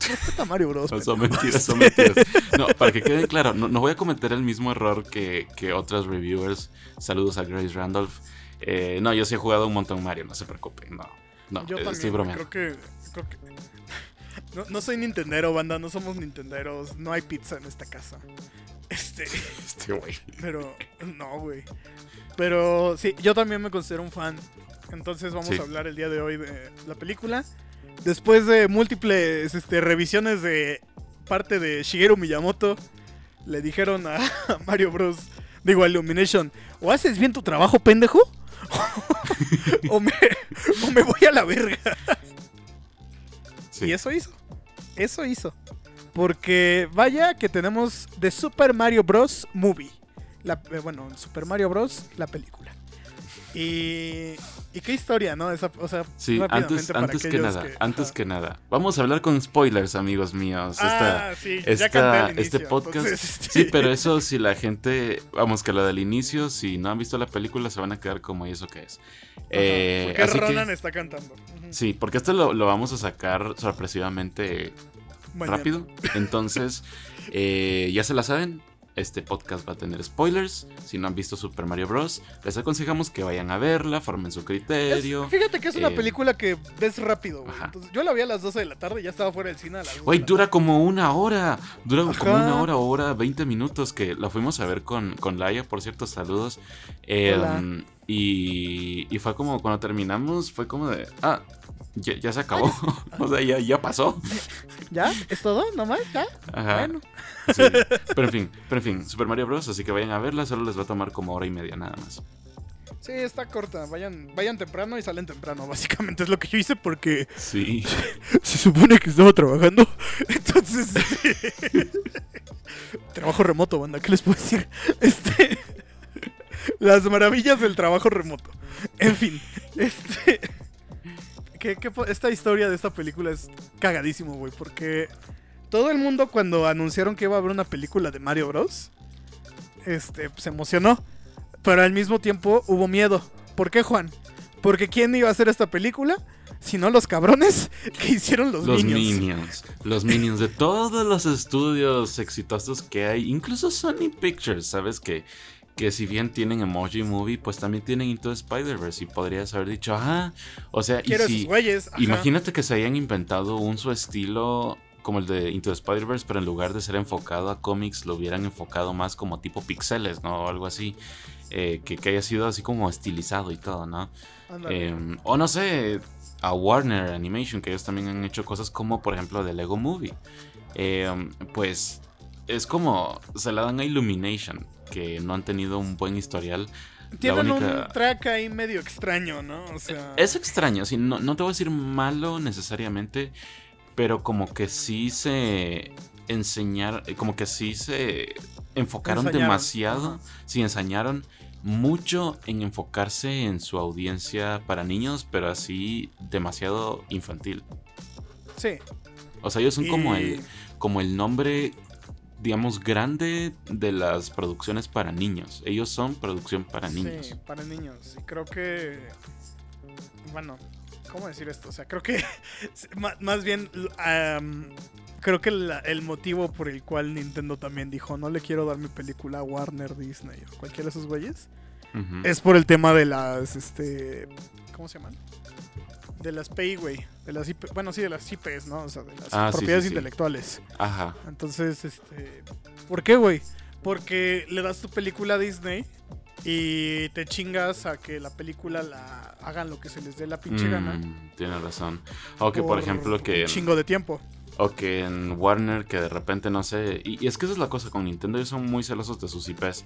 respeta Mario Bros. No, son mentiras, son mentiras. No, para que quede claro, no, no voy a cometer el mismo error que, que otras reviewers. Saludos a Grace Randolph. Eh, no, yo sí he jugado un montón Mario, no se preocupen. No, no, Yo estoy bromeando. creo que, creo que- No, no soy Nintendero, banda, no somos Nintenderos, no hay pizza en esta casa. Este, Este güey. pero no, güey. Pero sí, yo también me considero un fan. Entonces vamos Sí. a hablar el día de hoy de la película. Después de múltiples este, revisiones de parte de Shigeru Miyamoto, le dijeron a Mario Bros. Digo, a Illumination, o haces bien tu trabajo, pendejo, o, me, o me voy a la verga. Sí. Y eso hizo. Eso hizo. Porque vaya que tenemos The Super Mario Bros. Movie. La, eh, bueno, Super Mario Bros. la película. Y, y qué historia, ¿no? Esa, o sea, Sí, antes, que nada, que- antes ajá. que nada. Vamos a hablar con spoilers, amigos míos. Esta- Ah, sí, esta- este podcast. entonces, Sí, este, pero eso si la gente, vamos que lo del inicio, si no han visto la película se van a quedar como, ¿y eso qué es? ajá, Eh, porque así que- Ronan está cantando. Sí, porque esto lo, lo vamos a sacar sorpresivamente Mañana. rápido. Entonces, eh, ya se la saben. Este podcast va a tener spoilers. Si no han visto Super Mario Bros., les aconsejamos que vayan a verla, formen su Es- criterio. fíjate que es una eh, película que ves rápido. Entonces, yo la vi a las 12 de la tarde y ya estaba fuera del cine a las 2 Güey, dura como una hora. Dura como una hora, hora, 20 minutos. Que la fuimos a ver con, con Laia, por cierto, saludos. Eh, Hola. y, y fue como cuando terminamos, fue como de. Ah, ya, ya se acabó. o sea, ya, ya pasó. ¿Ya? ¿Es todo? ¿Nomás? ¿Ya? Ajá. Bueno. sí. Pero en fin, pero en fin, Super Mario Bros. Así que vayan a verla, solo les va a tomar como hora y media nada más. Sí, está corta. Vayan, vayan temprano y salen temprano. Básicamente es lo que yo hice porque Sí. se supone que estaba trabajando. Entonces, trabajo remoto, banda. ¿Qué les puedo decir? Este, las maravillas del trabajo remoto. En fin, este, que, esta historia de esta película es cagadísimo, güey, porque todo el mundo cuando anunciaron que iba a haber una película de Mario Bros, este, se emocionó, pero al mismo tiempo hubo miedo. ¿Por qué, Juan? Porque quién iba a hacer esta película, si no los cabrones que hicieron los, Los Minions. Minions. Los Minions de todos los estudios exitosos que hay. Incluso Sony Pictures, ¿sabes? Que, que si bien tienen Emoji Movie, pues también tienen Into Spider-Verse. Y podrías haber dicho, ajá. O sea, y Quiero si, esos güeyes. ajá. Imagínate que se hayan inventado un su estilo como el de Into Spider-Verse, pero en lugar de ser enfocado a cómics, lo hubieran enfocado más como tipo pixeles, ¿no? O algo así. Eh, que, que haya sido así como estilizado y todo, ¿no? Eh, o no sé, a Warner Animation, que ellos también han hecho cosas como, por ejemplo, de Lego Movie. Eh, pues es como se la dan a Illumination, que no han tenido un buen historial. Tienen única- un track ahí medio extraño, ¿no? O sea. Es extraño, sí, no, no te voy a decir malo necesariamente, pero como que sí se enseñaron, eh, como que sí se enfocaron Ensañaron, demasiado, sí ensañaron mucho en enfocarse en su audiencia para niños, pero así demasiado infantil. Sí. O sea, ellos son como el, como el nombre, digamos, grande de las producciones para niños. Ellos son producción para niños. Sí, para niños. Y creo que. Bueno, ¿cómo decir esto? O sea, creo que. Más bien. creo que la- el motivo por el cual Nintendo también dijo: No le quiero dar mi película a Warner, Disney o cualquiera de esos güeyes. Es por el tema de las. Este. ¿Cómo se llaman? De las PI, güey. De las IP, bueno, sí, de las IPs, ¿no? O sea, de las Ah, propiedades sí, sí. intelectuales. Ajá. Entonces, este. ¿Por qué, güey? Porque le das tu película a Disney y te chingas a que la película la hagan lo que se les dé la pinche gana. Mm, Tienes razón. O que por, ejemplo que Un chingo de tiempo. O que en Warner que de repente no sé, y, es que esa es la cosa con Nintendo, ellos son muy celosos de sus IPs.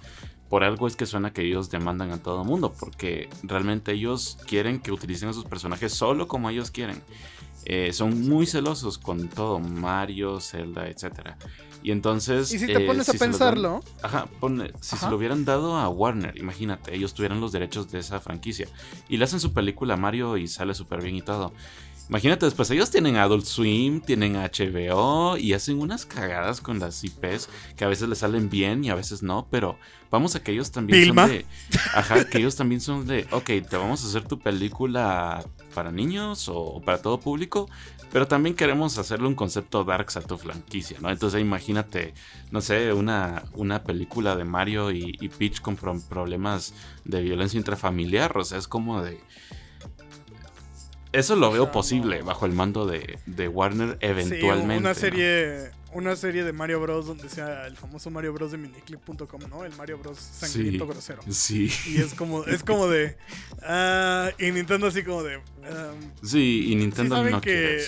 Por algo es que suena que ellos demandan a todo mundo, porque realmente ellos quieren que utilicen a sus personajes solo como ellos quieren. Eh, son muy celosos con todo, Mario, Zelda, etcétera. Y entonces... Y si te eh, pones a si dan- pensarlo, Ajá, ponle- si se lo hubieran dado a Warner, imagínate, ellos tuvieran los derechos de esa franquicia. Y le hacen su película a Mario y sale súper bien y todo. Imagínate, después ellos tienen Adult Swim, tienen HBO y hacen unas cagadas con las IPs que a veces les salen bien y a veces no, pero vamos a que ellos también Vilma. son de. Ajá, que ellos también son de. Ok, te vamos a hacer tu película para niños o para todo público, pero también queremos hacerle un concepto darks a tu franquicia, ¿no? Entonces imagínate, no sé, una, una película de Mario y, y Peach con pro- problemas de violencia intrafamiliar, o sea, es como de... Eso lo veo posible bajo el mando de, de Warner sí, eventualmente. una ¿no? Una serie de Mario Bros. donde sea el famoso Mario Bros. de miniclip.com, ¿no? El Mario Bros. sangriento Sí. grosero. Sí, Y es como, es como de. ah, y Nintendo así como de. um, sí, y sí Nintendo saben no que.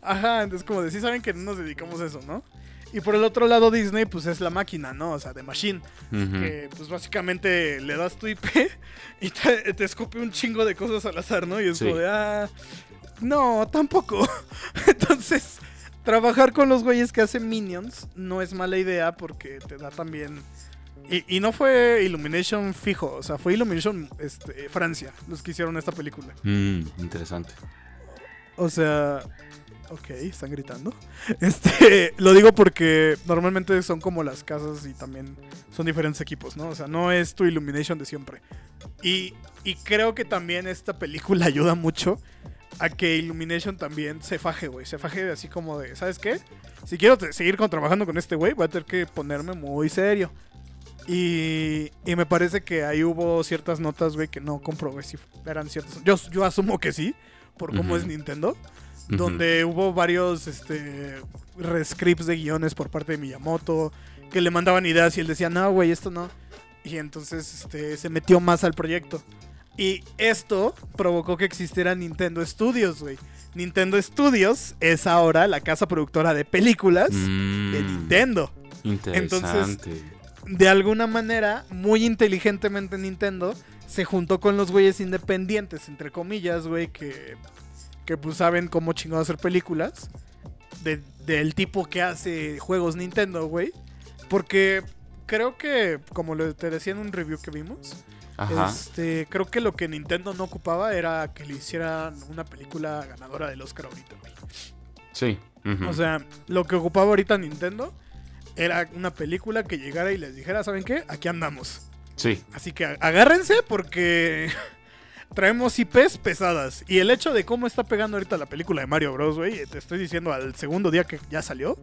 Ajá, entonces como de sí saben que no nos dedicamos a eso, ¿no? Y por el otro lado Disney pues es la máquina, ¿no? O sea, de Machine, que pues básicamente le das tu IP y te, te escupe un chingo de cosas al azar, ¿no? Y es Sí. como de, ah, no, tampoco. Entonces, trabajar con los güeyes que hacen Minions no es mala idea porque te da también... Y, y no fue Illumination fijo, o sea, fue Illumination este, Francia los que hicieron esta película. Mm, interesante. O sea, ok, están gritando. Este, lo digo porque normalmente son como las casas y también son diferentes equipos, ¿no? O sea, no es tu Illumination de siempre. Y, y creo que también esta película ayuda mucho a que Illumination también se faje, güey. Se faje así como de, ¿sabes qué? Si quiero seguir con- trabajando con este güey, voy a tener que ponerme muy serio. Y, y me parece que ahí hubo ciertas notas, güey, que no comprobé si eran ciertas. Yo, yo asumo que sí, por cómo es Nintendo donde hubo varios este, rescripts de guiones por parte de Miyamoto que le mandaban ideas y él decía, no, güey, esto no. Y entonces este, se metió más al proyecto. Y esto provocó que existiera Nintendo Studios, güey. Nintendo Studios es ahora la casa productora de películas de Mm, Nintendo. Interesante. De alguna manera, muy inteligentemente Nintendo se juntó con los güeyes independientes, entre comillas, güey, que, que pues saben cómo chingado hacer películas. de- del tipo que hace juegos Nintendo, güey. Porque creo que, como lo te decía en un review que vimos, Ajá. este, creo que lo que Nintendo no ocupaba era que le hicieran una película ganadora del Oscar ahorita, güey. Sí. O sea, lo que ocupaba ahorita Nintendo era una película que llegara y les dijera, ¿saben qué? Aquí andamos. sí. Así que agárrense porque traemos IPs pesadas. Y el hecho de cómo está pegando ahorita la película de Mario Bros, güey, te estoy diciendo al segundo día que ya salió,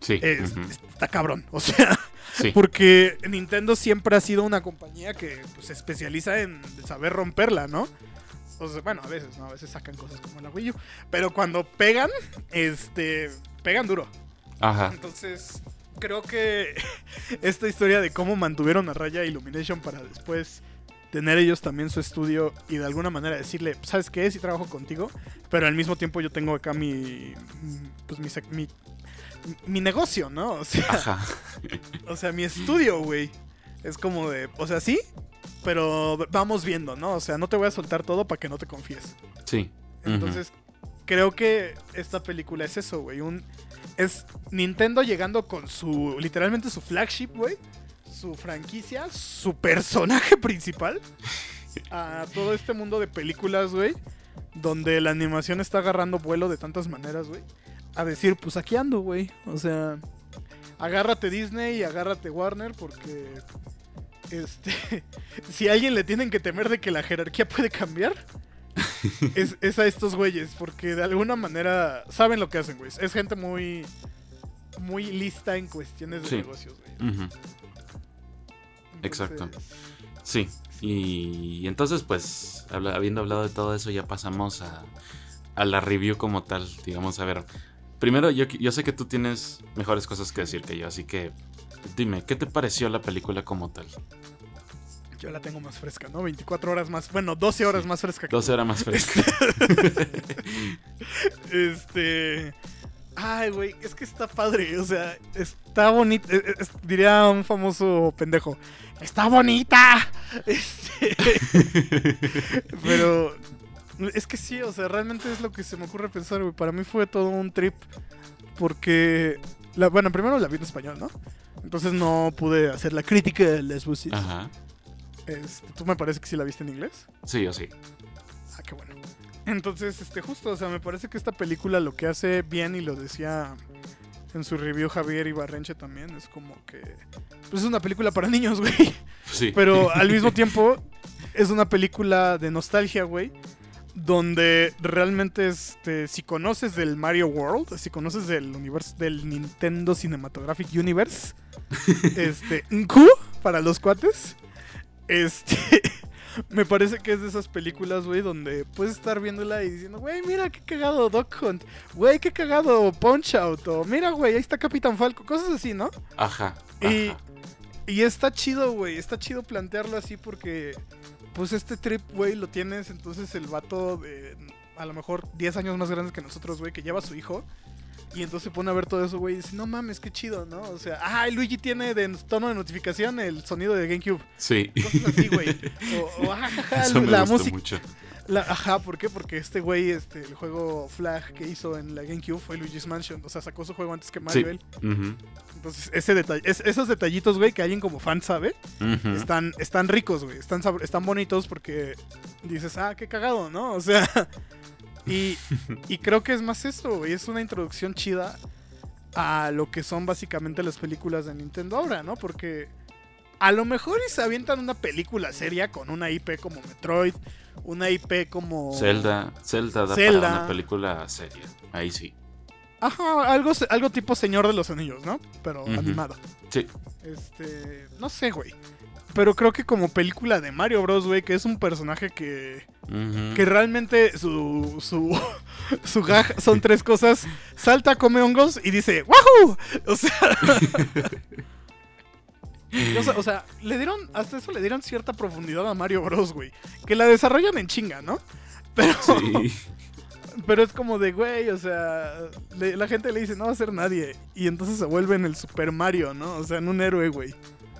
Sí. ujú. está cabrón. O sea, Sí. porque Nintendo siempre ha sido una compañía que pues, se especializa en saber romperla, ¿no? O sea, bueno, a veces, ¿no? A veces sacan cosas como la Wii U. Pero cuando pegan, este, pegan duro. Ajá. Entonces, creo que esta historia de cómo mantuvieron a raya Illumination para después tener ellos también su estudio y de alguna manera decirle, ¿sabes qué? Sí trabajo contigo, pero al mismo tiempo yo tengo acá mi, pues mi, mi mi negocio, ¿no? O sea, Ajá. o sea, mi estudio, güey. Es como de, o sea, sí, pero vamos viendo, ¿no? O sea, no te voy a soltar todo para que no te confíes. Sí. Entonces, creo que esta película es eso, güey. Un, es Nintendo llegando con su, literalmente su flagship, güey. Su franquicia, su personaje principal. A todo este mundo de películas, güey. Donde la animación está agarrando vuelo de tantas maneras, güey. A decir, pues aquí ando, güey. O sea, agárrate Disney y agárrate Warner porque... Este, si a alguien le tienen que temer de que la jerarquía puede cambiar, es, es a estos güeyes, porque de alguna manera saben lo que hacen, güey. Es gente muy, muy lista en cuestiones de Sí. negocios, güey. Exacto. Entonces, Sí. Y, y entonces, pues, habiendo hablado de todo eso, ya pasamos a, a la review como tal. Digamos, a ver. Primero, yo, yo sé que tú tienes mejores cosas que decir que yo, así que dime, ¿qué te pareció la película como tal? Yo la tengo más fresca, ¿no? 24 horas más, bueno, 12 horas Sí. más fresca. que 12 horas más fresca. Este. Ay, güey, es que está padre, o sea, está bonito. eh, eh, diría un famoso pendejo. ¡Está bonita! Este, pero. Es que sí, o sea, realmente es lo que se me ocurre pensar, güey. Para mí fue todo un trip. Porque. La, bueno, primero la vi en español, ¿no? Entonces no pude hacer la crítica de las voces. Ajá. Este, Tú me parece que sí la viste en inglés. Sí o sí. Ah, qué bueno. Entonces, este, justo, o sea, me parece que esta película lo que hace bien, y lo decía en su review Javier Ibarrenche también, es como que. Pues es una película para niños, güey. Sí. Pero al mismo tiempo, es una película de nostalgia, güey. Donde realmente, este, si conoces del Mario World, si conoces del universo del Nintendo Cinematographic Universe, este, Q para los cuates, este, me parece que es de esas películas, güey, donde puedes estar viéndola y diciendo, güey, mira qué cagado Doc Hunt, güey, qué cagado Punch Out, o mira, güey, ahí está Capitán Falco, cosas así, ¿no? Ajá. Y, ajá. y está chido, güey. Está chido plantearlo así porque, pues, este trip, güey, lo tienes. Entonces, el vato de a lo mejor 10 años más grande que nosotros, güey, que lleva a su hijo. Y entonces se pone a ver todo eso, güey, y dice, no mames, qué chido, ¿no? O sea, ah, Luigi tiene de tono de notificación el sonido de GameCube. Sí. Cosas así, güey. O, o, jaja, Eso me la música. mucho. la- ajá, ¿por qué? Porque este güey, este, el juego Flag que hizo en la GameCube fue Luigi's Mansion. O sea, sacó su juego antes que Sí. Mario. él. Entonces, ese detalle, es- esos detallitos, güey, que alguien como fan sabe, están, están ricos, güey. Están, están bonitos porque dices, ah, qué cagado, ¿no? O sea, y, y creo que es más eso, güey. Es una introducción chida a lo que son básicamente las películas de Nintendo ahora, ¿no? Porque a lo mejor y se avientan una película seria con una IP como Metroid, una IP como... Zelda, Zelda da Zelda. para una película seria. Ahí sí. Ajá, algo, algo tipo Señor de los Anillos, ¿no? Pero animado. Sí. Este, no sé, güey. Pero creo que como película de Mario Bros, güey, que es un personaje que, que realmente su, su, su gag son tres cosas. Salta, come hongos y dice, ¡Wahoo! O sea... o sea, o sea, le dieron, hasta eso le dieron cierta profundidad a Mario Bros, güey. Que la desarrollan en chinga, ¿no? Pero, Sí. Pero es como de, güey, o sea, le- la gente le dice, no va a ser nadie. Y entonces se vuelve en el Super Mario, ¿no? O sea, en un héroe, güey.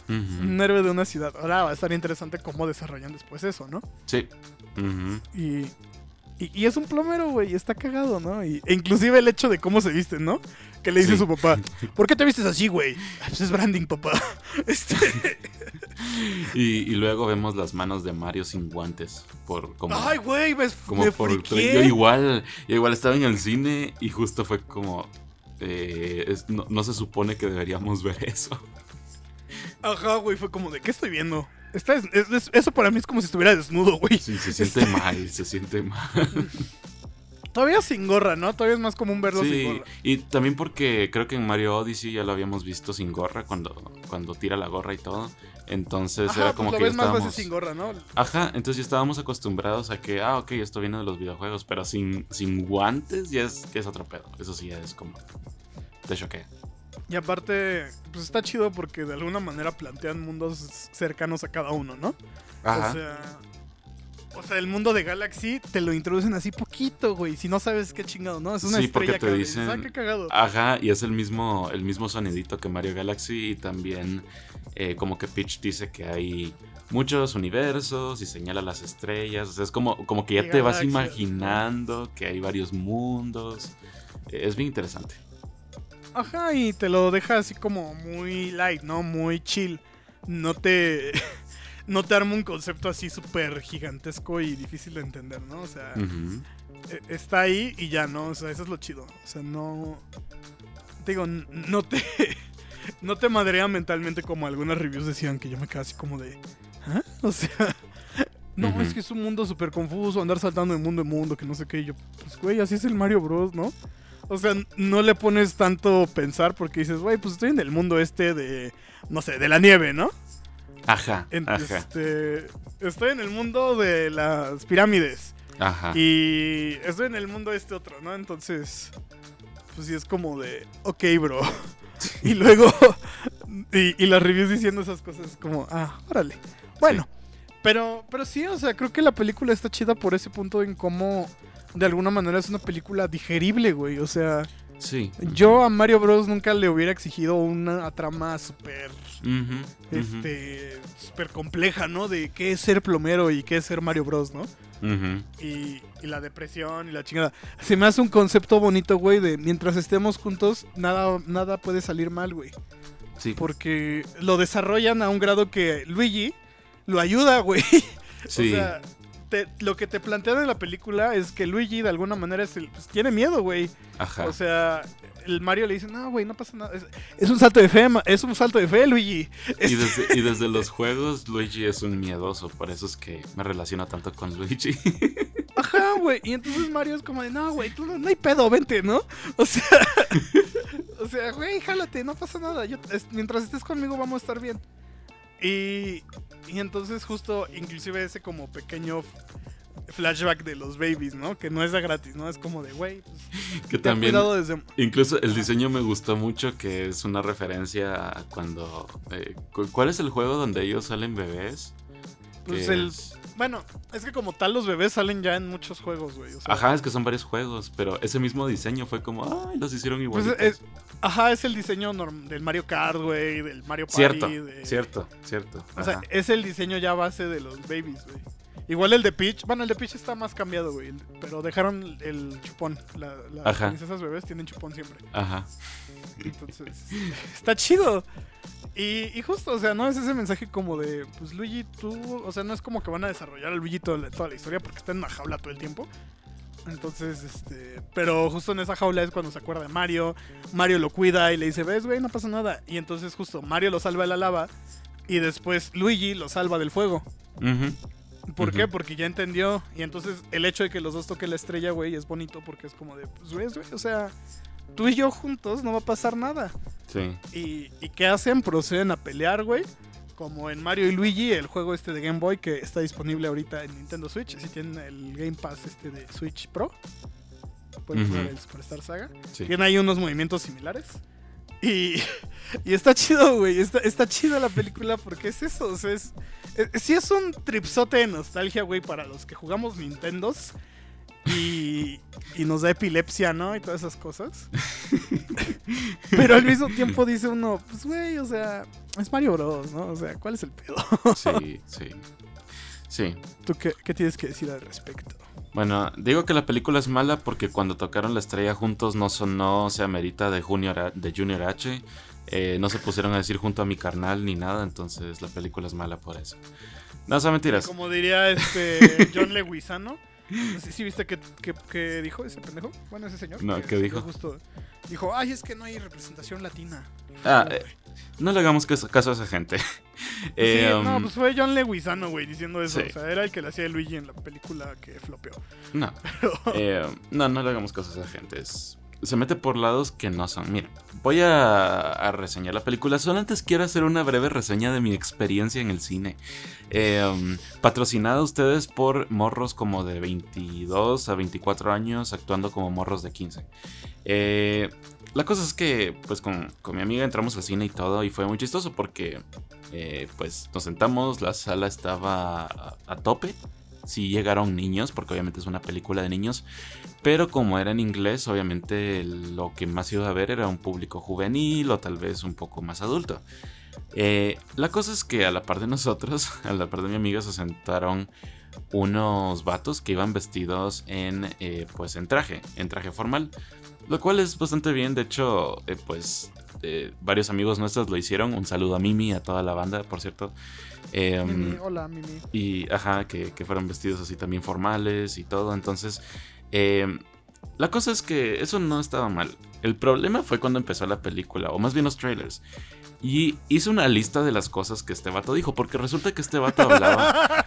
Un héroe de una ciudad. Ahora va a estar interesante cómo desarrollan después eso, ¿no? Sí. Y, y, y es un plomero, güey, y está cagado, ¿no? Y, e inclusive el hecho de cómo se visten, ¿no? Que le dice Sí. su papá, ¿por qué te vistes así, güey? "Ah, Pues es branding, papá. Este, Y, y luego vemos las manos de Mario sin guantes. Por como, Ay, güey, me, como me por yo igual, yo igual estaba en el cine y justo fue como eh, es- no, no se supone que deberíamos ver eso. Ajá, güey, fue como de, ¿qué estoy viendo? Está des- es- es- eso para mí es como si estuviera desnudo, güey. Sí, se siente Este- mal, se siente mal. Todavía sin gorra, ¿no? Todavía es más común verlo sin Sí, gorra. y también porque creo que en Mario Odyssey ya lo habíamos visto sin gorra cuando, cuando tira la gorra y todo. Entonces Ajá, era pues como lo que ya ves estábamos... veces sin gorra, ¿no? Ajá, entonces ya estábamos acostumbrados a que, ah, ok, esto viene de los videojuegos, pero sin, sin guantes ya es, ya es otro pedo. Eso sí ya es como... Te choquea. Y aparte, pues está chido porque de alguna manera plantean mundos cercanos a cada uno, ¿no? Ajá. O sea, O sea, el mundo de Galaxy te lo introducen así poquito, güey. Si no sabes qué chingado, ¿no? Es una Sí, porque te que dicen- Ah, qué cagado. Ajá, y es el mismo, el mismo sonidito que Mario Galaxy y también eh, como que Peach dice que hay muchos universos y señala las estrellas, o sea, es como, como que ya Y te vas imaginando que hay varios mundos, es bien interesante. Ajá, y te lo deja así como muy light, ¿no? Muy chill. No te. No te arma un concepto así súper gigantesco y difícil de entender, ¿no? O sea, e- está ahí y ya, ¿no? O sea, eso es lo chido. O sea, no. Te digo, no te. No te madrea mentalmente como algunas reviews decían que yo me quedaba así como de. ¿Ah? O sea. No, es que es un mundo súper confuso, andar saltando de mundo en mundo, que no sé qué. Y yo, pues, güey, así es el Mario Bros, ¿no? O sea, no le pones tanto pensar porque dices, güey, pues estoy en el mundo este de. No sé, de la nieve, ¿no? Ajá, En- ajá, este, estoy en el mundo de las pirámides. ajá. Y estoy en el mundo este otro, ¿no? Entonces, pues sí es como de, ok, bro. y luego, y, y las reviews diciendo esas cosas como, ah, órale. Bueno, pero, pero sí, o sea, creo que la película está chida por ese punto en cómo, de alguna manera, es una película digerible, güey. O sea, Sí. yo a Mario Bros. nunca le hubiera exigido una trama súper, este, súper compleja, ¿no? De qué es ser plomero y qué es ser Mario Bros, ¿no? Y, y la depresión y la chingada. Se me hace un concepto bonito, güey, de mientras estemos juntos, nada, nada puede salir mal, güey. Sí, Porque lo desarrollan a un grado que Luigi lo ayuda, güey. sí. O sea, te- lo que te plantean en la película es que Luigi de alguna manera es el- pues, tiene miedo, güey. ajá. O sea, el Mario le dice, no, güey, no pasa nada. Es, es un salto de fe, es un salto de fe, Luigi. Y desde, y desde los juegos, Luigi es un miedoso, por eso es que me relaciono tanto con Luigi. Ajá, güey. Y entonces Mario es como de, no, güey, tú no, no hay pedo, vente, ¿no? O sea, o sea, güey, jálate, no pasa nada. Yo, es- mientras estés conmigo vamos a estar bien. Y, y entonces justo, inclusive ese como pequeño flashback de los babies, ¿no? Que no es de gratis, ¿no? Es como de, güey, pues, que también, desde... incluso el diseño me gustó mucho, que es una referencia a cuando... eh, cu- ¿Cuál es el juego donde ellos salen bebés? Pues el- es- Bueno, es que como tal los bebés salen ya en muchos juegos, güey. o sea, Ajá, es que son varios juegos, pero ese mismo diseño fue como, ay, los hicieron Pues igualitos. es- Ajá, es el diseño del Mario Kart, güey, del Mario Party. cierto, de- cierto, cierto. O sea, es el diseño ya base de los babies, güey. Igual el de Peach, bueno, el de Peach está más cambiado, güey, pero dejaron el chupón. La- las princesas bebés tienen chupón siempre. Ajá. Entonces, está chido. Y, y justo, o sea, no es ese mensaje como de, pues Luigi, tú, o sea, no es como que van a desarrollar a Luigi toda la, toda la historia porque está en una jaula todo el tiempo. Entonces, este, pero justo en esa jaula es cuando se acuerda de Mario. Mario lo cuida y le dice, ves, güey, no pasa nada. Y entonces justo Mario lo salva de la lava y después Luigi lo salva del fuego. ¿Por qué? Porque ya entendió. Y entonces el hecho de que los dos toquen la estrella, güey, es bonito porque es como de, pues, ves, güey, o sea, tú y yo juntos no va a pasar nada. Sí. ¿Y, y qué hacen? Proceden a pelear, güey. Como en Mario y Luigi, el juego este de Game Boy que está disponible ahorita en Nintendo Switch. Si tienen el Game Pass este de Switch Pro, pueden jugar el Superstar Saga. Sí. Tiene ahí unos movimientos similares. Y, y está chido, güey. Está, está chida la película porque es eso. O sea, es, es- sí es un tripsote de nostalgia, güey, para los que jugamos Nintendos. Y, y nos da epilepsia, ¿no? Y todas esas cosas. Pero al mismo tiempo dice uno, pues, güey, o sea, es Mario Bros, ¿no? O sea, ¿cuál es el pedo? Sí, sí. Sí. ¿Tú qué, qué tienes que decir al respecto? Bueno, digo que la película es mala porque cuando tocaron la estrella juntos no sonó, se amerita de Junior, de Junior H. Eh, no se pusieron a decir junto a mi carnal ni nada, entonces la película es mala por eso. No, son mentiras. Como diría este John Leguizano. No sé si viste que, que- que dijo ese pendejo. Bueno, ese señor. No, ¿qué dijo? Justo, dijo, ay, es que no hay representación latina. Ah, eh. No le hagamos caso, caso a esa gente. Sí, Eh, no, um, pues fue John Leguizano, güey, diciendo eso. Sí. O sea, era el que le hacía de Luigi en la película que flopeó. no. Eh, no, no le hagamos caso a esa gente. es- se mete por lados que no son. Mira, voy a, a reseñar la película. Solo antes quiero hacer una breve reseña de mi experiencia en el cine. Eh, um, patrocinada ustedes por morros como de 22 a 24 años actuando como morros de 15. Eh, la cosa es que, pues con, con mi amiga entramos al cine y todo y fue muy chistoso porque, eh, pues nos sentamos, la sala estaba a tope. Sí llegaron niños, porque obviamente es una película de niños, pero como era en inglés, obviamente lo que más iba a ver era un público juvenil o tal vez un poco más adulto. Eh, la cosa es que a la par de nosotros, a la par de mi amiga, se sentaron unos vatos que iban vestidos en, eh, pues, en traje, en traje formal. Lo cual es bastante bien, de hecho, eh, pues varios amigos nuestros lo hicieron. Un saludo a Mimi, a toda la banda, por cierto. Mimi, hola, Mimi. Y, ajá, que, que, fueron vestidos así también formales y todo. Entonces, la cosa es que eso no estaba mal. El problema fue cuando empezó la película, o más bien los trailers. Y hice una lista de las cosas que este vato dijo, porque resulta que este vato hablaba.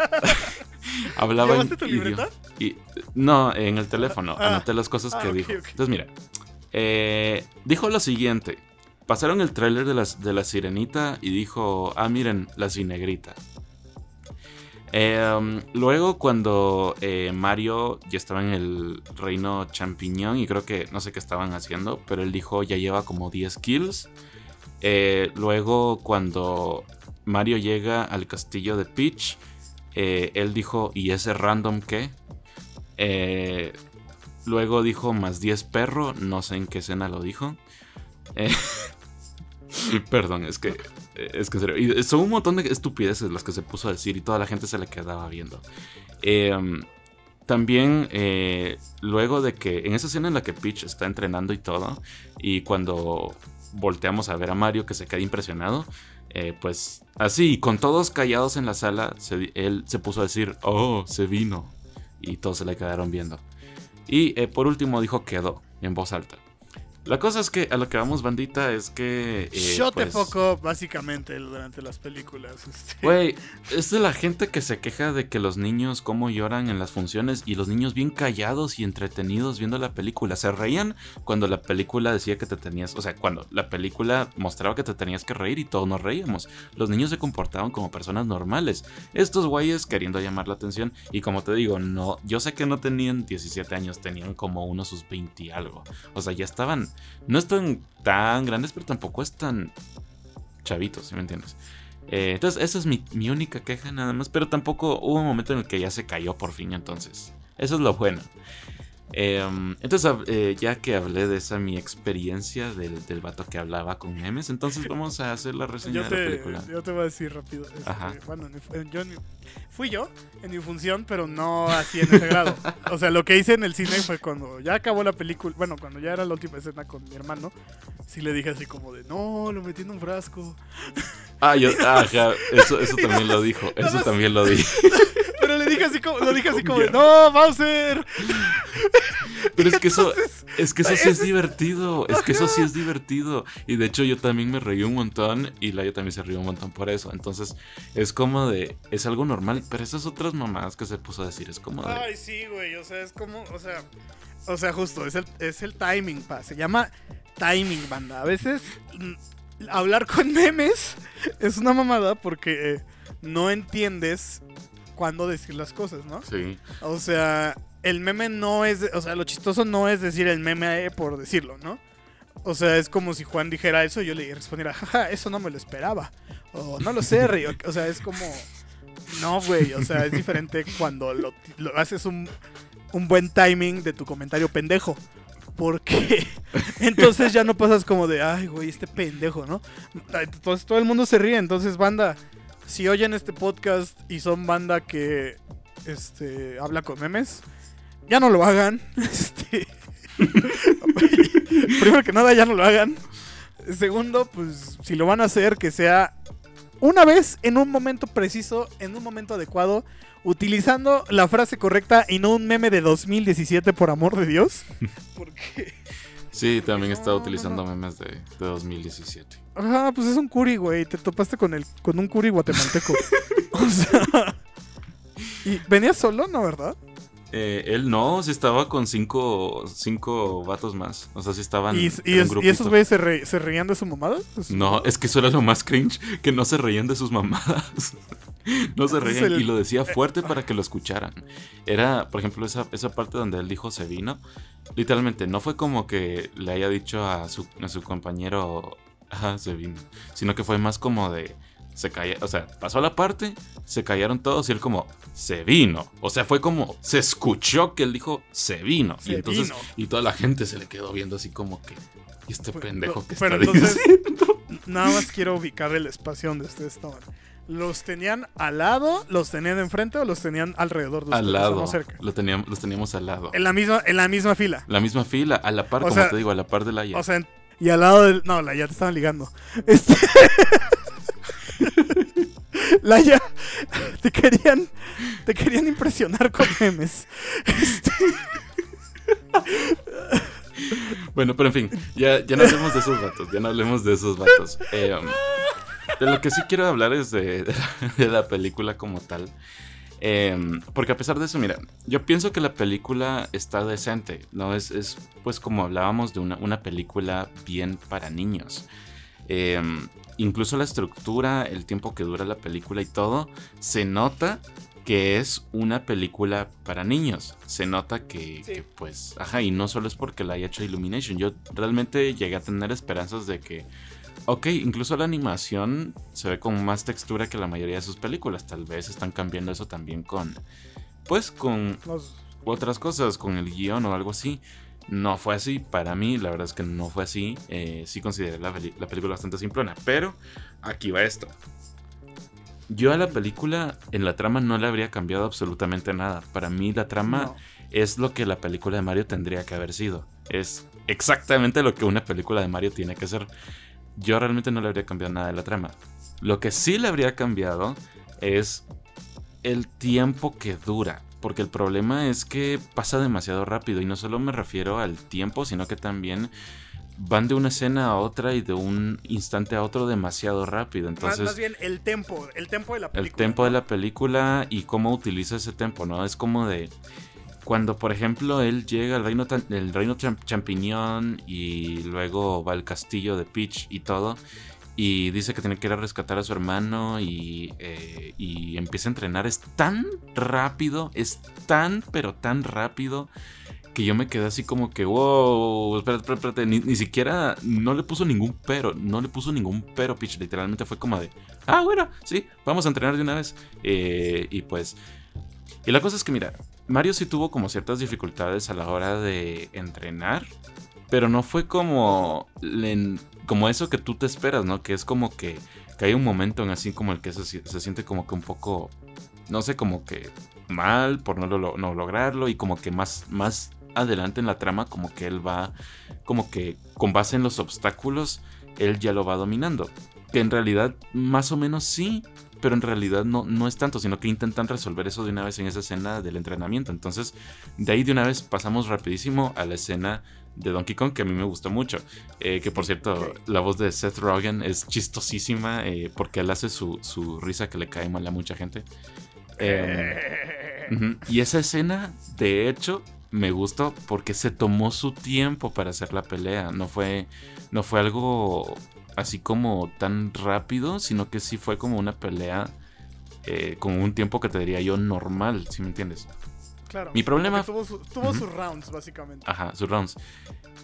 hablaba en tu libreta? Y, no, en el teléfono. Ah, anoté las cosas que ah, dijo. Entonces, mira. eh, dijo lo siguiente. Pasaron el tráiler de de la sirenita y dijo, ah, miren, la cinegrita. Eh, luego cuando eh, Mario ya estaba en el reino champiñón y creo que no sé qué estaban haciendo, pero él dijo ya lleva como 10 kills. Eh, luego cuando Mario llega al castillo de Peach, eh, él dijo ¿y ese random qué? Luego dijo más 10 perro, no sé en qué escena lo dijo. Eh, Perdón, es que. Es que serio. son un montón de estupideces las que se puso a decir y toda la gente se le quedaba viendo. Eh, también, eh, luego de que. En esa escena en la que Peach está entrenando y todo. Y cuando volteamos a ver a Mario que se queda impresionado. eh, pues así, con todos callados en la sala, él se puso a decir, oh, se vino. Y todos se le quedaron viendo. Y por último dijo quedó, en voz alta. La cosa es que a lo que vamos, bandita, es que. eh, Shut the pues, up, básicamente, durante las películas. este. Güey, es de la gente que se queja de que los niños cómo lloran en las funciones y los niños bien callados y entretenidos viendo la película. Se reían cuando la película decía que te tenías, o sea, cuando la película mostraba que te tenías que reír y todos nos reíamos. Los niños se comportaban como personas normales. Estos güeyes queriendo llamar la atención y como te digo, no, yo sé que no tenían 17 años, tenían como unos sus 20 y algo. O sea, ya estaban, no están tan grandes, pero tampoco están chavitos, ¿sí me entiendes? Eh, entonces, esa es mi, mi única queja nada más. Pero tampoco hubo un momento en el que ya se cayó por fin. Entonces, eso es lo bueno. Eh, entonces, eh, ya que hablé de esa mi experiencia del, del vato que hablaba con memes, entonces vamos a hacer la reseña Yo de la película. yo te voy a decir rápido. este, Ajá. Bueno, en mi fu- yo fui yo en mi función, pero no así en ese grado. O sea, lo que hice en el cine fue cuando ya acabó la película, bueno, cuando ya era la última escena con mi hermano, sí le dije así como de, no, lo metí en un frasco. Ah, yo, ajá, eso, eso también lo dijo. Eso también lo dije. Pero le dije así como, lo dije así como de, no, Bowser. Pero es que eso, es que eso sí es- divertido. Es que eso sí es divertido. Y de hecho, yo también me reí un montón. Y Laia también se rió un montón por eso. Entonces, es como de. Es algo normal. Pero esas otras mamadas que se puso a decir, es como de. Ay, sí, güey, o sea, es como, o sea, o sea, justo, es el, es el timing, pa, se llama timing, banda. A veces mm, hablar con memes es una mamada porque eh, no entiendes cuándo decir las cosas, ¿no? Sí. O sea, el meme no es, o sea, lo chistoso no es decir el meme eh, por decirlo, ¿no? O sea, es como si Juan dijera eso y yo le respondiera, jaja, eso no me lo esperaba. O no lo sé, Rey. O sea, es como... No, güey. O sea, es diferente cuando lo, lo haces un, un buen timing de tu comentario pendejo. Porque entonces ya no pasas como de, ay, güey, este pendejo, ¿no? Entonces todo el mundo se ríe. Entonces, banda, si oyen este podcast y son banda que este, habla con memes, ya no lo hagan. Este, primero que nada, ya no lo hagan. Segundo, pues si lo van a hacer, que sea una vez en un momento preciso, en un momento adecuado, utilizando la frase correcta y no un meme de 2017, por amor de Dios. Porque, Sí, también estaba No, no, utilizando memes de, de 2017. Ah, pues es un curi, güey. Te topaste con el con un curi guatemalteco. o sea, y venías solo, ¿no, verdad? Eh, él no, sí estaba con cinco, cinco vatos más. O sea, sí estaban. Y, y en un es- y esos güeyes se, re- se reían de su mamada. Pues, No, es que eso era lo más cringe, que no se reían de sus mamadas. No se reían el- y lo decía fuerte para que lo escucharan. Era, por ejemplo, esa, esa parte donde él dijo se vino. Literalmente, no fue como que le haya dicho a su, a su compañero, ajá, se vino. Sino que fue más como de, se calla, o sea, pasó la parte, se callaron todos y él como, se vino. O sea, fue como, se escuchó que él dijo, se vino. y entonces, vino. y toda la gente se le quedó viendo así como que, ¿y este Pero- pendejo que pero está entonces- diciendo? Nada más quiero ubicar el espacio donde ustedes estaban. ¿Los tenían al lado, los tenían enfrente o los tenían alrededor de ustedes? Al lado, cerca? lo teníamos, los teníamos al lado. En la misma, en la misma fila. La misma fila, a la par, O como sea- te digo, a la par de la O sea, y al lado del. No, la ya te estaban ligando. Este. la ya. Te querían. Te querían impresionar con memes. Este, Bueno, pero en fin, ya, ya no hablemos de esos vatos, ya no hablemos de esos vatos. Eh, um, de lo que sí quiero hablar es de, de la película como tal. Eh, porque a pesar de eso, mira, yo pienso que la película está decente, ¿no? Es, es pues como hablábamos de una, una película bien para niños. Eh, incluso la estructura, el tiempo que dura la película y todo, se nota que es una película para niños. Se nota que, Sí. que, pues, ajá, y no solo es porque la haya hecho Illumination. Yo realmente llegué a tener esperanzas de que, ok, incluso la animación se ve con más textura que la mayoría de sus películas. Tal vez están cambiando eso también con, pues, con los- otras cosas, con el guion o algo así. No fue así, para mí la verdad es que no fue así. Eh, sí consideré la, película bastante simplona, pero aquí va esto. Yo a la película en la trama no le habría cambiado absolutamente nada. Para mí la trama no. es lo que la película de Mario tendría que haber sido. Es exactamente lo que una película de Mario tiene que ser. Yo realmente no le habría cambiado nada de la trama. Lo que sí le habría cambiado es el tiempo que dura. Porque el problema es que pasa demasiado rápido. Y no solo me refiero al tiempo, sino que también van de una escena a otra y de un instante a otro demasiado rápido. Más, Entonces, más bien el tempo. El tempo de la el película. tempo de la película y cómo utiliza ese tempo, ¿no? Es como de cuando, por ejemplo, él llega al reino, el reino cham- champiñón y luego va al castillo de Peach y todo. Y dice que tiene que ir a rescatar a su hermano y, eh, y empieza a entrenar. Es tan rápido, es tan, pero tan rápido que yo me quedé así como que, wow, espérate, espérate, espérate. Ni, ni siquiera, no le puso ningún pero, no le puso ningún pero, Peach. Literalmente fue como de, ah, bueno, sí, vamos a entrenar de una vez. Eh, y pues, y la cosa es que, mira, Mario sí tuvo como ciertas dificultades a la hora de entrenar, pero no fue como, como eso que tú te esperas, ¿no? Que es como que, que hay un momento en así como el que se, se siente como que un poco, no sé, como que mal por no, lo- no lograrlo y como que más, más adelante en la trama como que él va, como que con base en los obstáculos, él ya lo va dominando. Que en realidad más o menos sí, pero en realidad no, no es tanto, sino que intentan resolver eso de una vez en esa escena del entrenamiento. Entonces, de ahí de una vez pasamos rapidísimo a la escena de Donkey Kong, que a mí me gustó mucho. Eh, que por cierto, la voz de Seth Rogen es chistosísima, eh, porque él hace su, su risa que le cae mal a mucha gente. Eh. Y esa escena, de hecho, me gustó porque se tomó su tiempo para hacer la pelea. No fue, no fue algo así como tan rápido, sino que sí fue como una pelea eh, con un tiempo que te diría yo normal, si me entiendes. Claro. Mi problema- Tuvo, su- tuvo Ujú. sus rounds, básicamente. Ajá, sus rounds.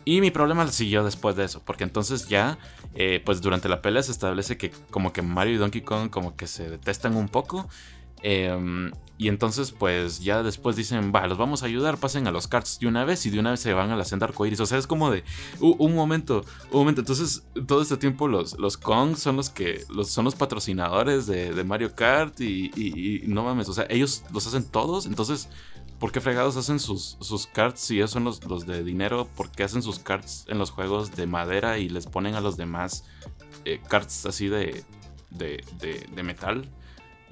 Y mi problema siguió después de eso, porque entonces ya, eh, pues durante la pelea se establece que como que Mario y Donkey Kong como que se detestan un poco. Em, y entonces pues ya después dicen, va, los vamos a ayudar, pasen a los carts de una vez y de una vez se van a la senda arcoiris. O sea, es como de, "U- un momento, un momento. Entonces todo este tiempo los, los Kong son los que, los, son los patrocinadores de, de Mario Kart y, y- no mames, o sea, ellos los hacen todos. Entonces... ¿Por qué fregados hacen sus, sus carts si ellos son los, los de dinero? ¿Por qué hacen sus carts en los juegos de madera y les ponen a los demás eh, carts así de, de- de metal?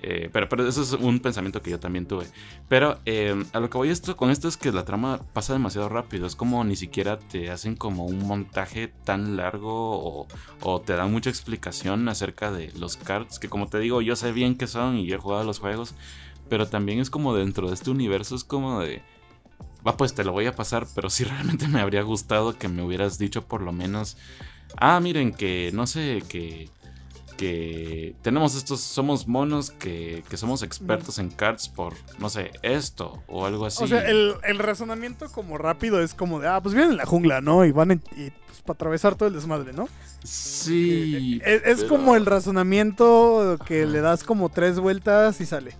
Eh, pero, pero eso es un pensamiento que yo también tuve. Pero eh, a lo que voy esto, con esto es que la trama pasa demasiado rápido. Es como ni siquiera te hacen como un montaje tan largo o, te dan mucha explicación acerca de los carts. Que como te digo, yo sé bien qué son y he jugado los juegos. Pero también es como dentro de este universo, es como de. Va, pues te lo voy a pasar, pero sí realmente me habría gustado que me hubieras dicho por lo menos. Ah, miren, que no sé, que. Que tenemos estos, somos monos que, que somos expertos en cards por, no sé, esto o algo así. O sea, el, el razonamiento como rápido es como de, ah, pues vienen en la jungla, ¿no? Y van en- y, pues, para atravesar todo el desmadre, ¿no? Sí. Es, es pero- como el razonamiento que Ajá. le das como tres vueltas y sale.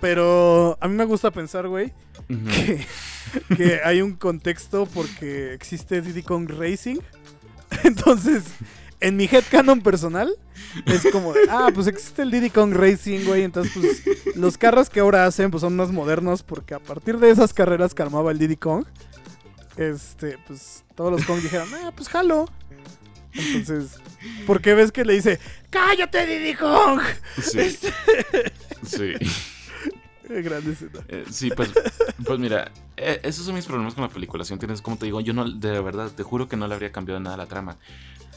Pero a mí me gusta pensar, güey, que, que hay un contexto porque existe Diddy Kong Racing. Entonces, en mi headcanon personal, es como, ah, pues existe el Diddy Kong Racing, güey. Entonces, pues los carros que ahora hacen, pues son más modernos porque a partir de esas carreras que armaba el Diddy Kong, este, pues todos los Kong dijeron, ah, pues jalo. Entonces, porque ves que le dice, cállate, Diddy Kong. Sí. Sí. Grande. Eh, sí, pues, pues mira, eh, esos son mis problemas con la película. ¿sí entiendes? Como te digo, yo no, de verdad, te juro que no le habría cambiado nada la trama.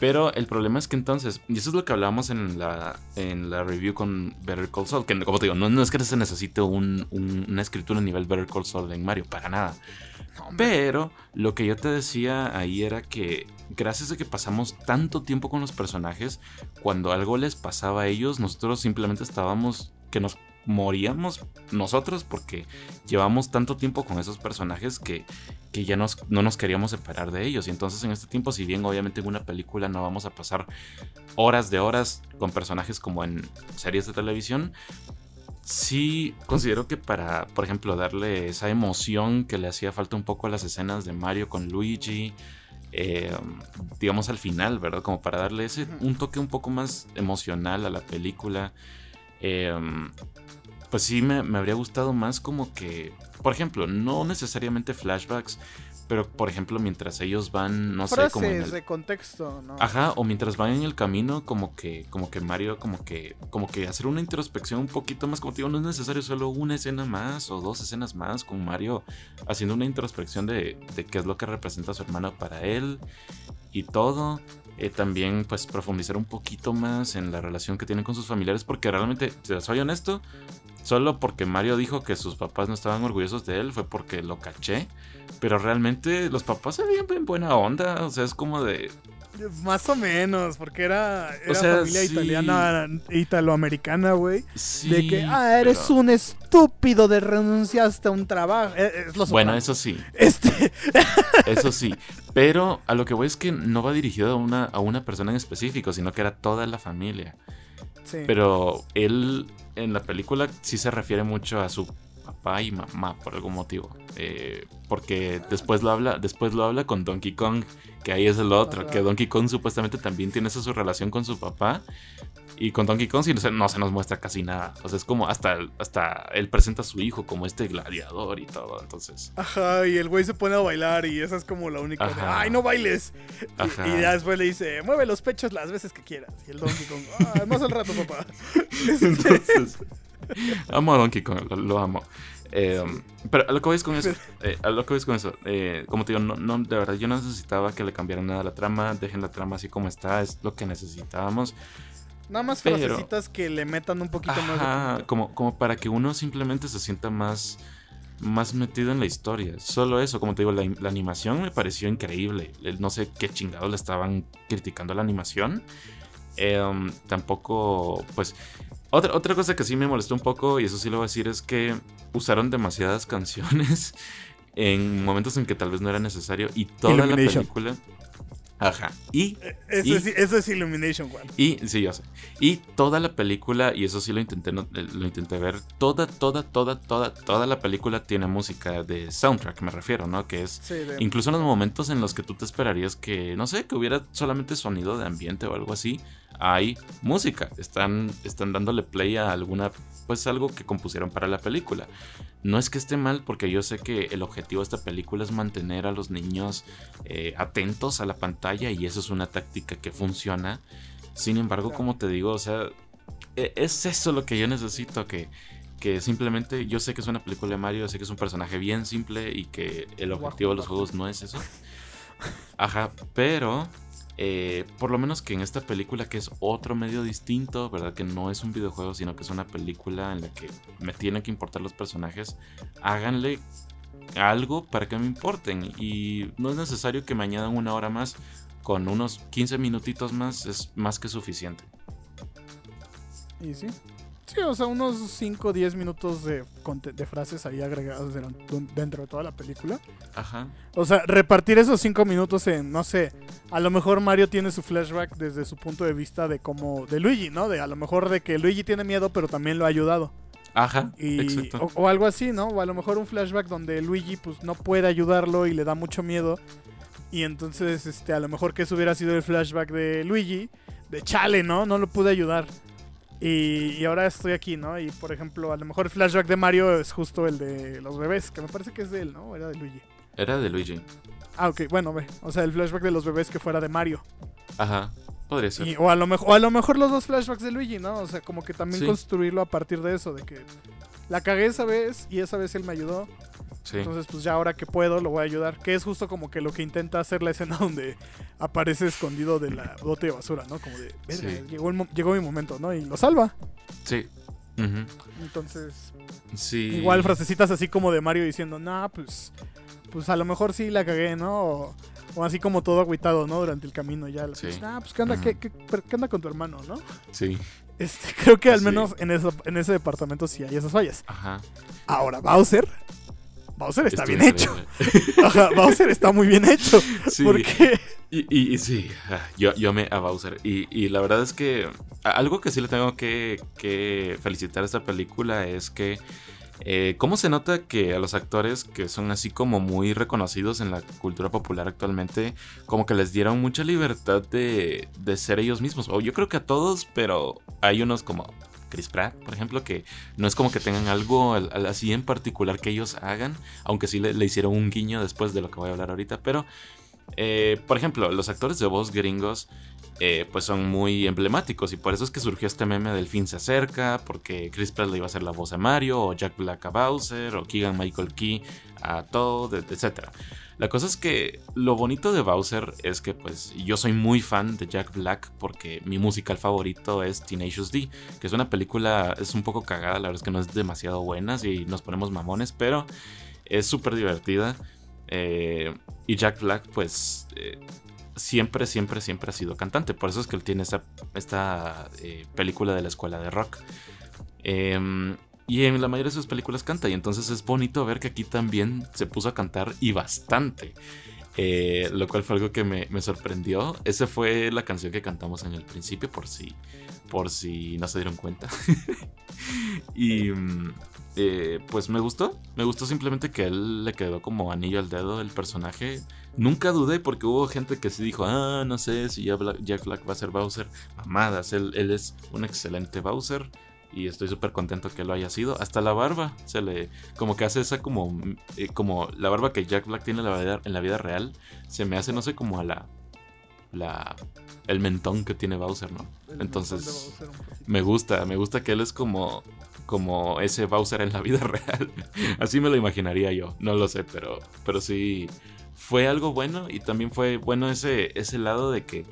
Pero el problema es que entonces, y eso es lo que hablábamos en la, en la review con Better Call Saul, que como te digo, no, no es que se necesite un- un- una escritura a nivel Better Call Saul en Mario, para nada. Pero lo que yo te decía ahí era que gracias a que pasamos tanto tiempo con los personajes, cuando algo les pasaba a ellos, nosotros simplemente estábamos que nos moríamos nosotros porque llevamos tanto tiempo con esos personajes que, que ya nos, no nos queríamos separar de ellos. Y entonces en este tiempo, si bien obviamente en una película no vamos a pasar horas de horas con personajes como en series de televisión, sí considero que para, por ejemplo, darle esa emoción que le hacía falta un poco a las escenas de Mario con Luigi, eh, digamos al final, ¿verdad? Como para darle ese, un toque un poco más emocional a la película. Eh, pues sí, me habría gustado más como que, por ejemplo, no necesariamente flashbacks, pero por ejemplo, mientras ellos van, no sé, como en Frases el, de contexto, ¿no? Ajá, o mientras van en el camino, como que, como que Mario, como que, como que hacer una introspección un poquito más, como te digo, no es necesario solo una escena más o dos escenas más con Mario haciendo una introspección de, de qué es lo que representa su hermano para él y todo. Eh, también, pues, profundizar un poquito más en la relación que tienen con sus familiares, porque realmente, si soy honesto, solo porque Mario dijo que sus papás no estaban orgullosos de él, fue porque lo caché. Pero realmente los papás se veían en buena onda, o sea, es como de, Más o menos, porque era, era sea, familia sí. italiana, italoamericana, güey. Sí, de que, ah, eres pero- un estúpido de renunciaste a un trabajo. Eh, Es lo Bueno, eso sí, Este, eso sí. Pero a lo que voy es que no va dirigido a una, a una persona en específico, sino que era toda la familia. Sí. Pero él en la película sí se refiere mucho a su papá y mamá por algún motivo. Eh, porque después lo habla, después lo habla con Donkey Kong, que ahí es el otro, que Donkey Kong supuestamente también tiene esa su relación con su papá. Y con Donkey Kong sí no se, no se nos muestra casi nada. O sea, es como hasta, hasta él presenta a su hijo como este gladiador y todo. Entonces, Ajá, y el güey se pone a bailar y esa es como la única. de. Ay, no bailes. Y- Ajá. Y, ya después le dice, mueve los pechos las veces que quieras. Y el Donkey Kong, ah, más al rato, papá. Entonces, amo a Donkey Kong, lo, lo amo. Eh, pero a lo que voy es con eso. eh, a lo que voy es con eso. eh, como te digo, no, no, de verdad, yo no necesitaba que le cambiaran nada a la trama. Dejen la trama así como está, es lo que necesitábamos. Nada más Pero- frasecitas que le metan un poquito más de Ajá, como, como para que uno simplemente se sienta más, más metido en la historia. Solo eso, como te digo, la, la animación me pareció increíble. El- No sé qué chingado le estaban criticando a la animación. Em, tampoco, pues... Otra, otra cosa que sí me molestó un poco, y eso sí lo voy a decir, es que usaron demasiadas canciones en momentos en que tal vez no era necesario. Y toda la película... Ajá. Y Eso, y- es, eso es Illumination, Juan. y sí, yo sé. Y toda la película, y eso sí lo intenté, eh, lo intenté ver, toda, toda, toda, toda, toda la película tiene música de soundtrack, me refiero, ¿no? Que es Sí, de- incluso en los momentos en los que tú te esperarías que, no sé, que hubiera solamente sonido de ambiente o algo así, hay música. Están, están dándole play a alguna, pues algo que compusieron para la película. No es que esté mal, porque yo sé que el objetivo de esta película es mantener a los niños eh, atentos a la pantalla y eso es una táctica que funciona. Sin embargo, como te digo, o sea, e- es eso lo que yo necesito, que, que simplemente yo sé que es una película de Mario, sé que es un personaje bien simple y que el objetivo de los juegos no es eso. Ajá, pero eh, por lo menos que en esta película, que es otro medio distinto, ¿verdad? Que no es un videojuego, sino que es una película en la que me tienen que importar los personajes, háganle algo para que me importen. Y no es necesario que me añadan una hora más, con unos 15 minutitos más es más que suficiente. Y sí. Sí, o sea, unos 5 o 10 minutos de, frases ahí agregadas de- dentro de toda la película. Ajá. O sea, repartir esos 5 minutos en, no sé, a lo mejor Mario tiene su flashback desde su punto de vista de como, de Luigi, ¿no? De a lo mejor de que Luigi tiene miedo, pero también lo ha ayudado. Ajá. Y, o, o algo así, ¿no? O a lo mejor un flashback donde Luigi pues no puede ayudarlo y le da mucho miedo. Y entonces, este, a lo mejor que eso hubiera sido el flashback de Luigi, de chale, ¿no? No lo pude ayudar. Y, y ahora estoy aquí, ¿no? Y por ejemplo, a lo mejor el flashback de Mario es justo el de los bebés, que me parece que es de él, ¿no? Era de Luigi. Era de Luigi. Ah, ok, bueno, ve. O sea, el flashback de los bebés que fuera de Mario. Ajá. Podría ser. Y- o, a lo mejor, o a lo mejor los dos flashbacks de Luigi, ¿no? O sea, como que también Sí. construirlo a partir de eso, de que la cagué esa vez y esa vez él me ayudó. Sí. Entonces, pues ya ahora que puedo, lo voy a ayudar. Que es justo como que lo que intenta hacer la escena donde aparece escondido de la bote de basura, ¿no? Como de, "Verga, Sí. llegó, el llegó mi momento, ¿no? Y lo salva. Sí. Entonces, Sí. igual frasecitas así como de Mario diciendo, nah, pues, pues a lo mejor sí la cagué, ¿no? O, o así como todo agüitado, ¿no? Durante el camino ya. Sí. Pues, ah, pues ¿qué Ujú. ¿Qué, qué, qué onda con tu hermano, no? Sí. Este, creo que al Sí. menos en, eso, en ese departamento sí hay esas fallas. Ajá. Ahora, Bowser. Bowser está bien hecho. Ajá, Bowser está muy bien hecho. Sí. Porque Y, y- y sí, ah, yo, yo amé a Bowser. Y, y la verdad es que algo que sí le tengo que, que felicitar a esta película es que eh, cómo se nota que a los actores que son así como muy reconocidos en la cultura popular actualmente, como que les dieron mucha libertad de, de ser ellos mismos. O yo creo que a todos, pero hay unos como Chris Pratt, por ejemplo, que no es como que tengan algo al- al- así en particular que ellos hagan, aunque sí le, hicieron un guiño después de lo que voy a hablar ahorita, pero... Eh, por ejemplo, los actores de voz gringos eh, pues son muy emblemáticos y por eso es que surgió este meme del fin se acerca, porque Chris Pratt le iba a hacer la voz a Mario, o Jack Black a Bowser, o Keegan Michael Key a Toad, etc. La cosa es que lo bonito de Bowser es que pues yo soy muy fan de Jack Black porque mi musical favorito es Tenacious D, que es una película, es un poco cagada, la verdad es que no es demasiado buena si nos ponemos mamones, pero es súper divertida. Eh, y Jack Black, pues, eh, siempre, siempre, siempre ha sido cantante. Por eso es que él tiene esta, esta eh, película de la escuela de rock. Em, y en la mayoría de sus películas canta. Y entonces es bonito ver que aquí también se puso a cantar y bastante. Eh, lo cual fue algo que me, me sorprendió. Esa fue la canción que cantamos en el principio, por si, por si no se dieron cuenta. y mm, eh, pues me gustó. Me gustó simplemente que él le quedó como anillo al dedo el personaje. Nunca dudé porque hubo gente que sí dijo, ah, no sé si ya Jack Black va a ser Bowser. Mamadas, él, él es un excelente Bowser. Y estoy súper contento que lo haya sido. Hasta la barba se le. Como que hace esa como. eh, como la barba que Jack Black tiene en la, vida, en la vida real. Se me hace, no sé, como a la. La. El mentón que tiene Bowser, ¿no? Entonces. Me gusta, me gusta que él es como. Como ese Bowser en la vida real. Así me lo imaginaría yo. No lo sé, pero. Pero sí. Fue algo bueno. Y también fue bueno ese, ese lado de que.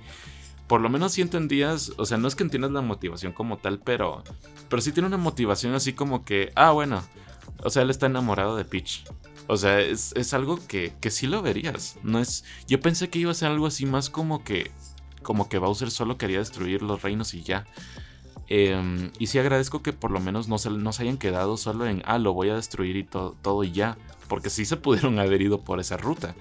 Por lo menos si entendías. O sea, no es que entiendas la motivación como tal, pero. Pero sí tiene una motivación así como que. Ah, bueno. O sea, él está enamorado de Peach. O sea, es, es algo que, que sí lo verías. No es. Yo pensé que iba a ser algo así más como que. Como que Bowser solo quería destruir los reinos y ya. Eh, y sí agradezco que por lo menos no se, no se hayan quedado solo en, ah, lo voy a destruir y to- todo y ya. Porque sí se pudieron haber ido por esa ruta.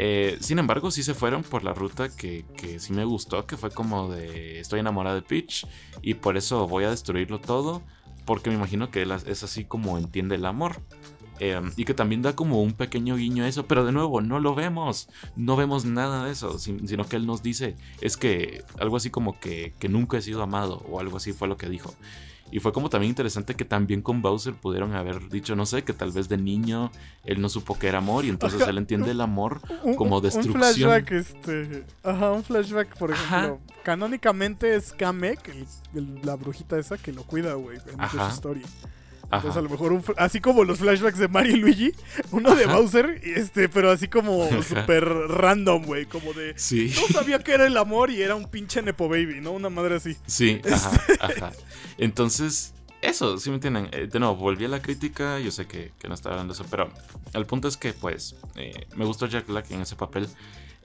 Eh, sin embargo, sí se fueron por la ruta que, sí me gustó, que fue como de, estoy enamorado de Peach y por eso voy a destruirlo todo. Porque me imagino que él es así como entiende el amor. Eh, y que también da como un pequeño guiño a eso, pero de nuevo, no lo vemos, no vemos nada de eso, sin- sino que él nos dice, es que algo así como que, que nunca he sido amado, o algo así fue lo que dijo. Y fue como también interesante que también con Bowser pudieron haber dicho, no sé, que tal vez de niño él no supo que era amor y entonces Ajá. él entiende el amor Un- como destrucción. Un flashback, este. Ajá, un flashback, por Ajá. ejemplo. Canónicamente es Kamek, el- el- la brujita esa que lo cuida, güey, en Ajá. su Ajá. Entonces, a lo mejor, un así como los flashbacks de Mario y Luigi, uno de Ajá. Bowser, este, pero así como súper random, güey, como de. Sí. No sabía que era el amor y era un pinche Nepo Baby, ¿no? Una madre así. Sí, ajá, ajá. Entonces, eso, sí me entienden. Eh, de nuevo, volví a la crítica, yo sé que, que no estaba hablando de eso, pero el punto es que, pues, eh, me gustó Jack Black en ese papel.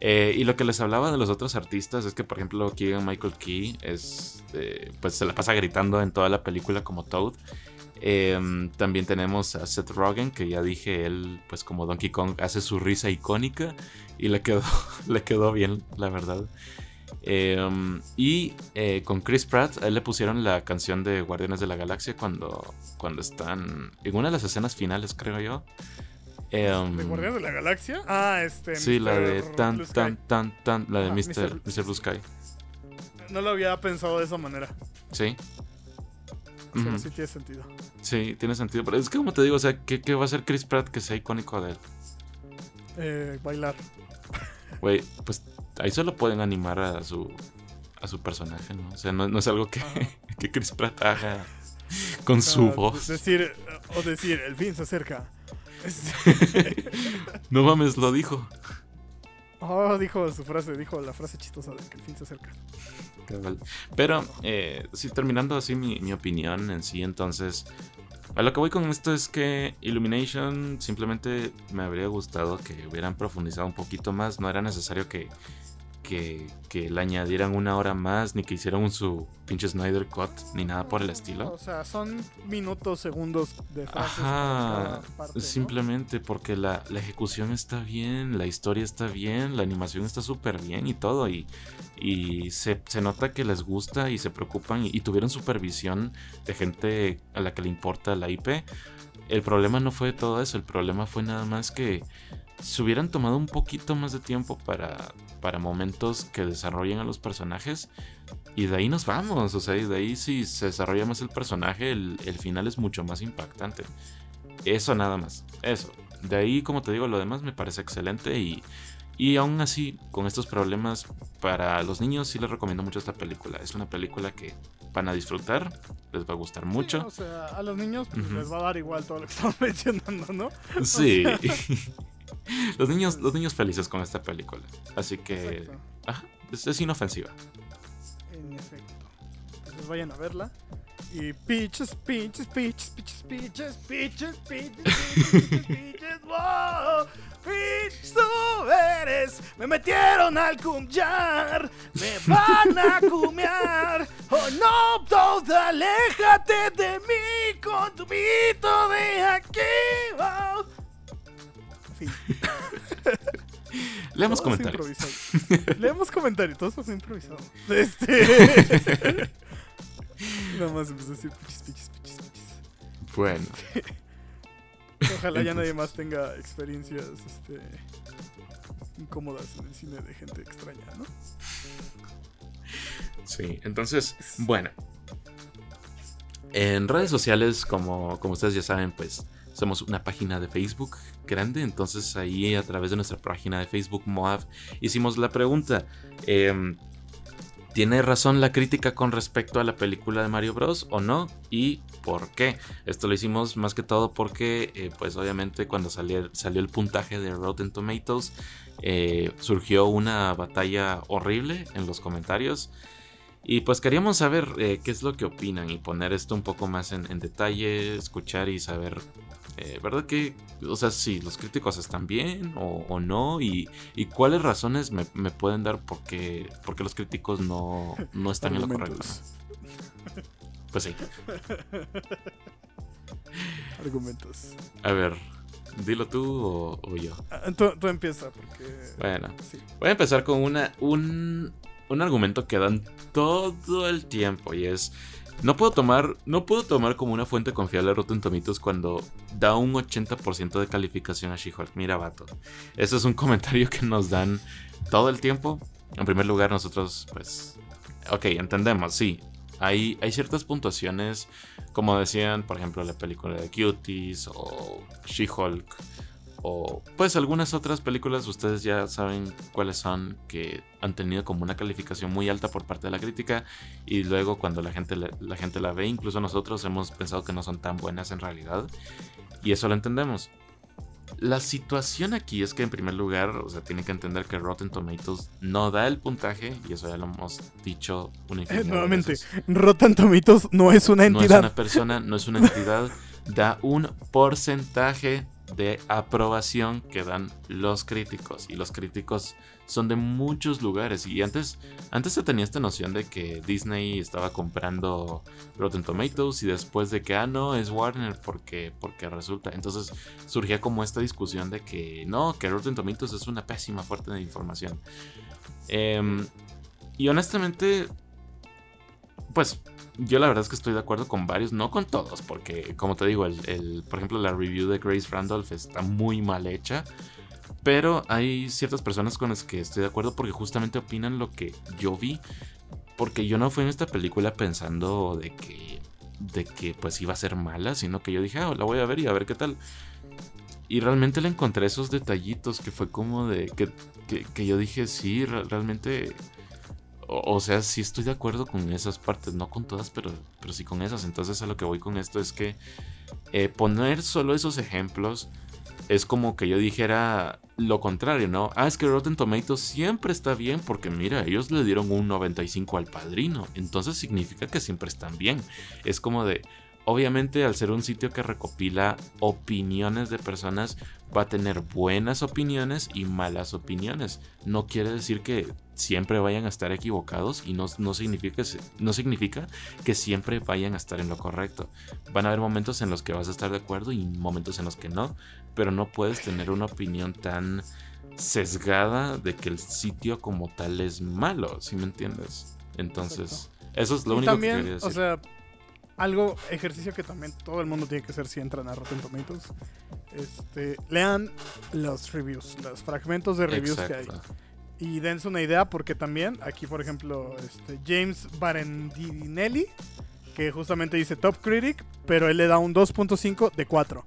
Eh, y lo que les hablaba de los otros artistas es que, por ejemplo, Keegan Michael Key es, eh, pues se la pasa gritando en toda la película como Toad. Em, también tenemos a Seth Rogen, que ya dije, él, pues como Donkey Kong, hace su risa icónica y le quedó, le quedó bien, la verdad. Em, y eh, con Chris Pratt, a él le pusieron la canción de Guardianes de la Galaxia cuando, cuando están en una de las escenas finales, creo yo. Em, ¿De Guardianes de la Galaxia? Ah, este. sí, la de tan, Blue Sky. tan, tan, tan, la de Ah, Mr. Mr. Mr. Blue Sky. No lo había pensado de esa manera. Sí. Sí tiene sentido. Sí, tiene sentido. Pero es que, como te digo, o sea, ¿qué, qué va a hacer Chris Pratt que sea icónico de él? Eh, bailar. Güey, pues ahí solo pueden animar a su, a su personaje, ¿no? O sea, no, no es algo que, que Chris Pratt haga con su Ah, voz. Decir, o decir, el fin se acerca. No mames, lo dijo. Oh, dijo su frase, dijo la frase chistosa de que el fin se acerca. Pero, eh, sí, terminando así mi, mi opinión en sí, entonces, a lo que voy con esto es que Illumination simplemente me habría gustado que hubieran profundizado un poquito más, no era necesario que, que, que le añadieran una hora más, ni que hicieran su pinche Snyder Cut, ni nada por el estilo. O sea, son minutos, segundos de frases. Ajá, simplemente porque la, la ejecución está bien, la historia está bien, la animación está súper bien y todo. Y, y se, se nota que les gusta y se preocupan y, y tuvieron supervisión de gente a la que le importa la IP. El problema no fue todo eso, el problema fue nada más que se hubieran tomado un poquito más de tiempo para, para momentos que desarrollen a los personajes. Y de ahí nos vamos, o sea, y de ahí si se desarrolla más el personaje, el, el final es mucho más impactante. Eso nada más, eso. De ahí, como te digo, lo demás me parece excelente y, y aún así, con estos problemas, para los niños sí les recomiendo mucho esta película. Es una película que van a disfrutar, les va a gustar mucho. Sí, o sea, a los niños pues, Ujú. les va a dar igual todo lo que estamos mencionando, ¿no? Sí. los, niños, los niños felices con esta película. Así que, ajá, es, es inofensiva. En efecto. Entonces vayan a verla. Y pitches, pitches, pitches, pitches, pitches, pitches, pitches, pitches, wow. Pitch, tú eres. Me metieron al cumbiar. Me van a cumear. Oh no, todo, aléjate de mí con tu pito de aquí. wow. Fin. Leemos todo comentarios. Leemos comentarios, todo eso fue improvisado. Este. Nada más empecé a decir pichis, pichis, pichis, pichis. Bueno, Ojalá ya nadie más tenga experiencias este, incómodas en el cine de gente extraña, ¿no? sí. Entonces, bueno. En redes sociales, como, como ustedes ya saben, pues somos una página de Facebook grande. Entonces ahí a través de nuestra página de Facebook Moab hicimos la pregunta. em, ¿Tiene razón la crítica con respecto a la película de Mario Bros o no? ¿Y por qué? Esto lo hicimos más que todo porque, eh, pues obviamente cuando salió, el puntaje de Rotten Tomatoes, eh, surgió una batalla horrible en los comentarios. Y pues queríamos saber eh, qué es lo que opinan y poner esto un poco más en detalle, escuchar y saber, eh, ¿verdad que, o sea, si los críticos están bien o, o no? Y, y cuáles razones me, me pueden dar por qué, los críticos no, no están en lo correcto. Pues sí. Argumentos. A ver, dilo tú o, o yo. Ah, Tú, tú empieza, porque. Bueno, Sí. voy a empezar con una, un, un argumento que dan todo el tiempo y es... No puedo tomar, no puedo tomar como una fuente confiable Rotten Tomatoes cuando da un 80% de calificación a She-Hulk. Mira, vato. Ese es un comentario que nos dan todo el tiempo. En primer lugar, nosotros, pues... Ok, entendemos, sí. Hay, hay ciertas puntuaciones, como decían, por ejemplo, la película de Cuties o She-Hulk o pues algunas otras películas ustedes ya saben cuáles son que han tenido como una calificación muy alta por parte de la crítica y luego cuando la gente la, la gente la ve incluso nosotros hemos pensado que no son tan buenas en realidad y eso lo entendemos la situación aquí es que en primer lugar o sea tienen que entender que Rotten Tomatoes no da el puntaje y eso ya lo hemos dicho una Eh, infinidad nuevamente, veces. Rotten Tomatoes no es una No es entidad. una persona, no es una entidad. Da un porcentaje de aprobación que dan los críticos. Y los críticos son de muchos lugares. Y antes, antes se tenía esta noción de que Disney estaba comprando Rotten Tomatoes y después de que, ah, no, es Warner porque, porque resulta. Entonces surgía como esta discusión de que no, que Rotten Tomatoes es una pésima fuente de información. Em, y honestamente, pues yo la verdad es que estoy de acuerdo con varios, no con todos, porque como te digo, el, por ejemplo la review de Grace Randolph está muy mal hecha. Pero hay ciertas personas con las que estoy de acuerdo porque justamente opinan lo que yo vi. Porque yo no fui en esta película pensando de que, de que pues iba a ser mala, sino que yo dije, ah, la voy a ver y a ver qué tal. Y realmente le encontré esos detallitos que fue como de que, que, yo dije, sí, realmente... O, sea, sí estoy de acuerdo con esas partes, no con todas, pero, pero sí con esas. Entonces a lo que voy con esto es que eh, poner solo esos ejemplos es como que yo dijera lo contrario, ¿no? Ah, es que Rotten Tomatoes siempre está bien porque mira, ellos le dieron un 95 al padrino, entonces significa que siempre están bien. Es como de, obviamente al ser un sitio que recopila opiniones de personas, va a tener buenas opiniones y malas opiniones. No quiere decir que siempre vayan a estar equivocados y no, no, significa, no significa que siempre vayan a estar en lo correcto. Van a haber momentos en los que vas a estar de acuerdo y momentos en los que no, pero no puedes tener una opinión tan sesgada de que el sitio como tal es malo, ¿sí me entiendes? Entonces, eso es lo único que quería decir. O sea, algo, ejercicio que también todo el mundo tiene que hacer si entran a Rotten Tomatoes. Este, lean los reviews, los fragmentos de reviews que hay. Y dense una idea porque también, aquí por ejemplo, este, James Barendinelli, que justamente dice Top Critic, pero él le da un 2.5 de 4.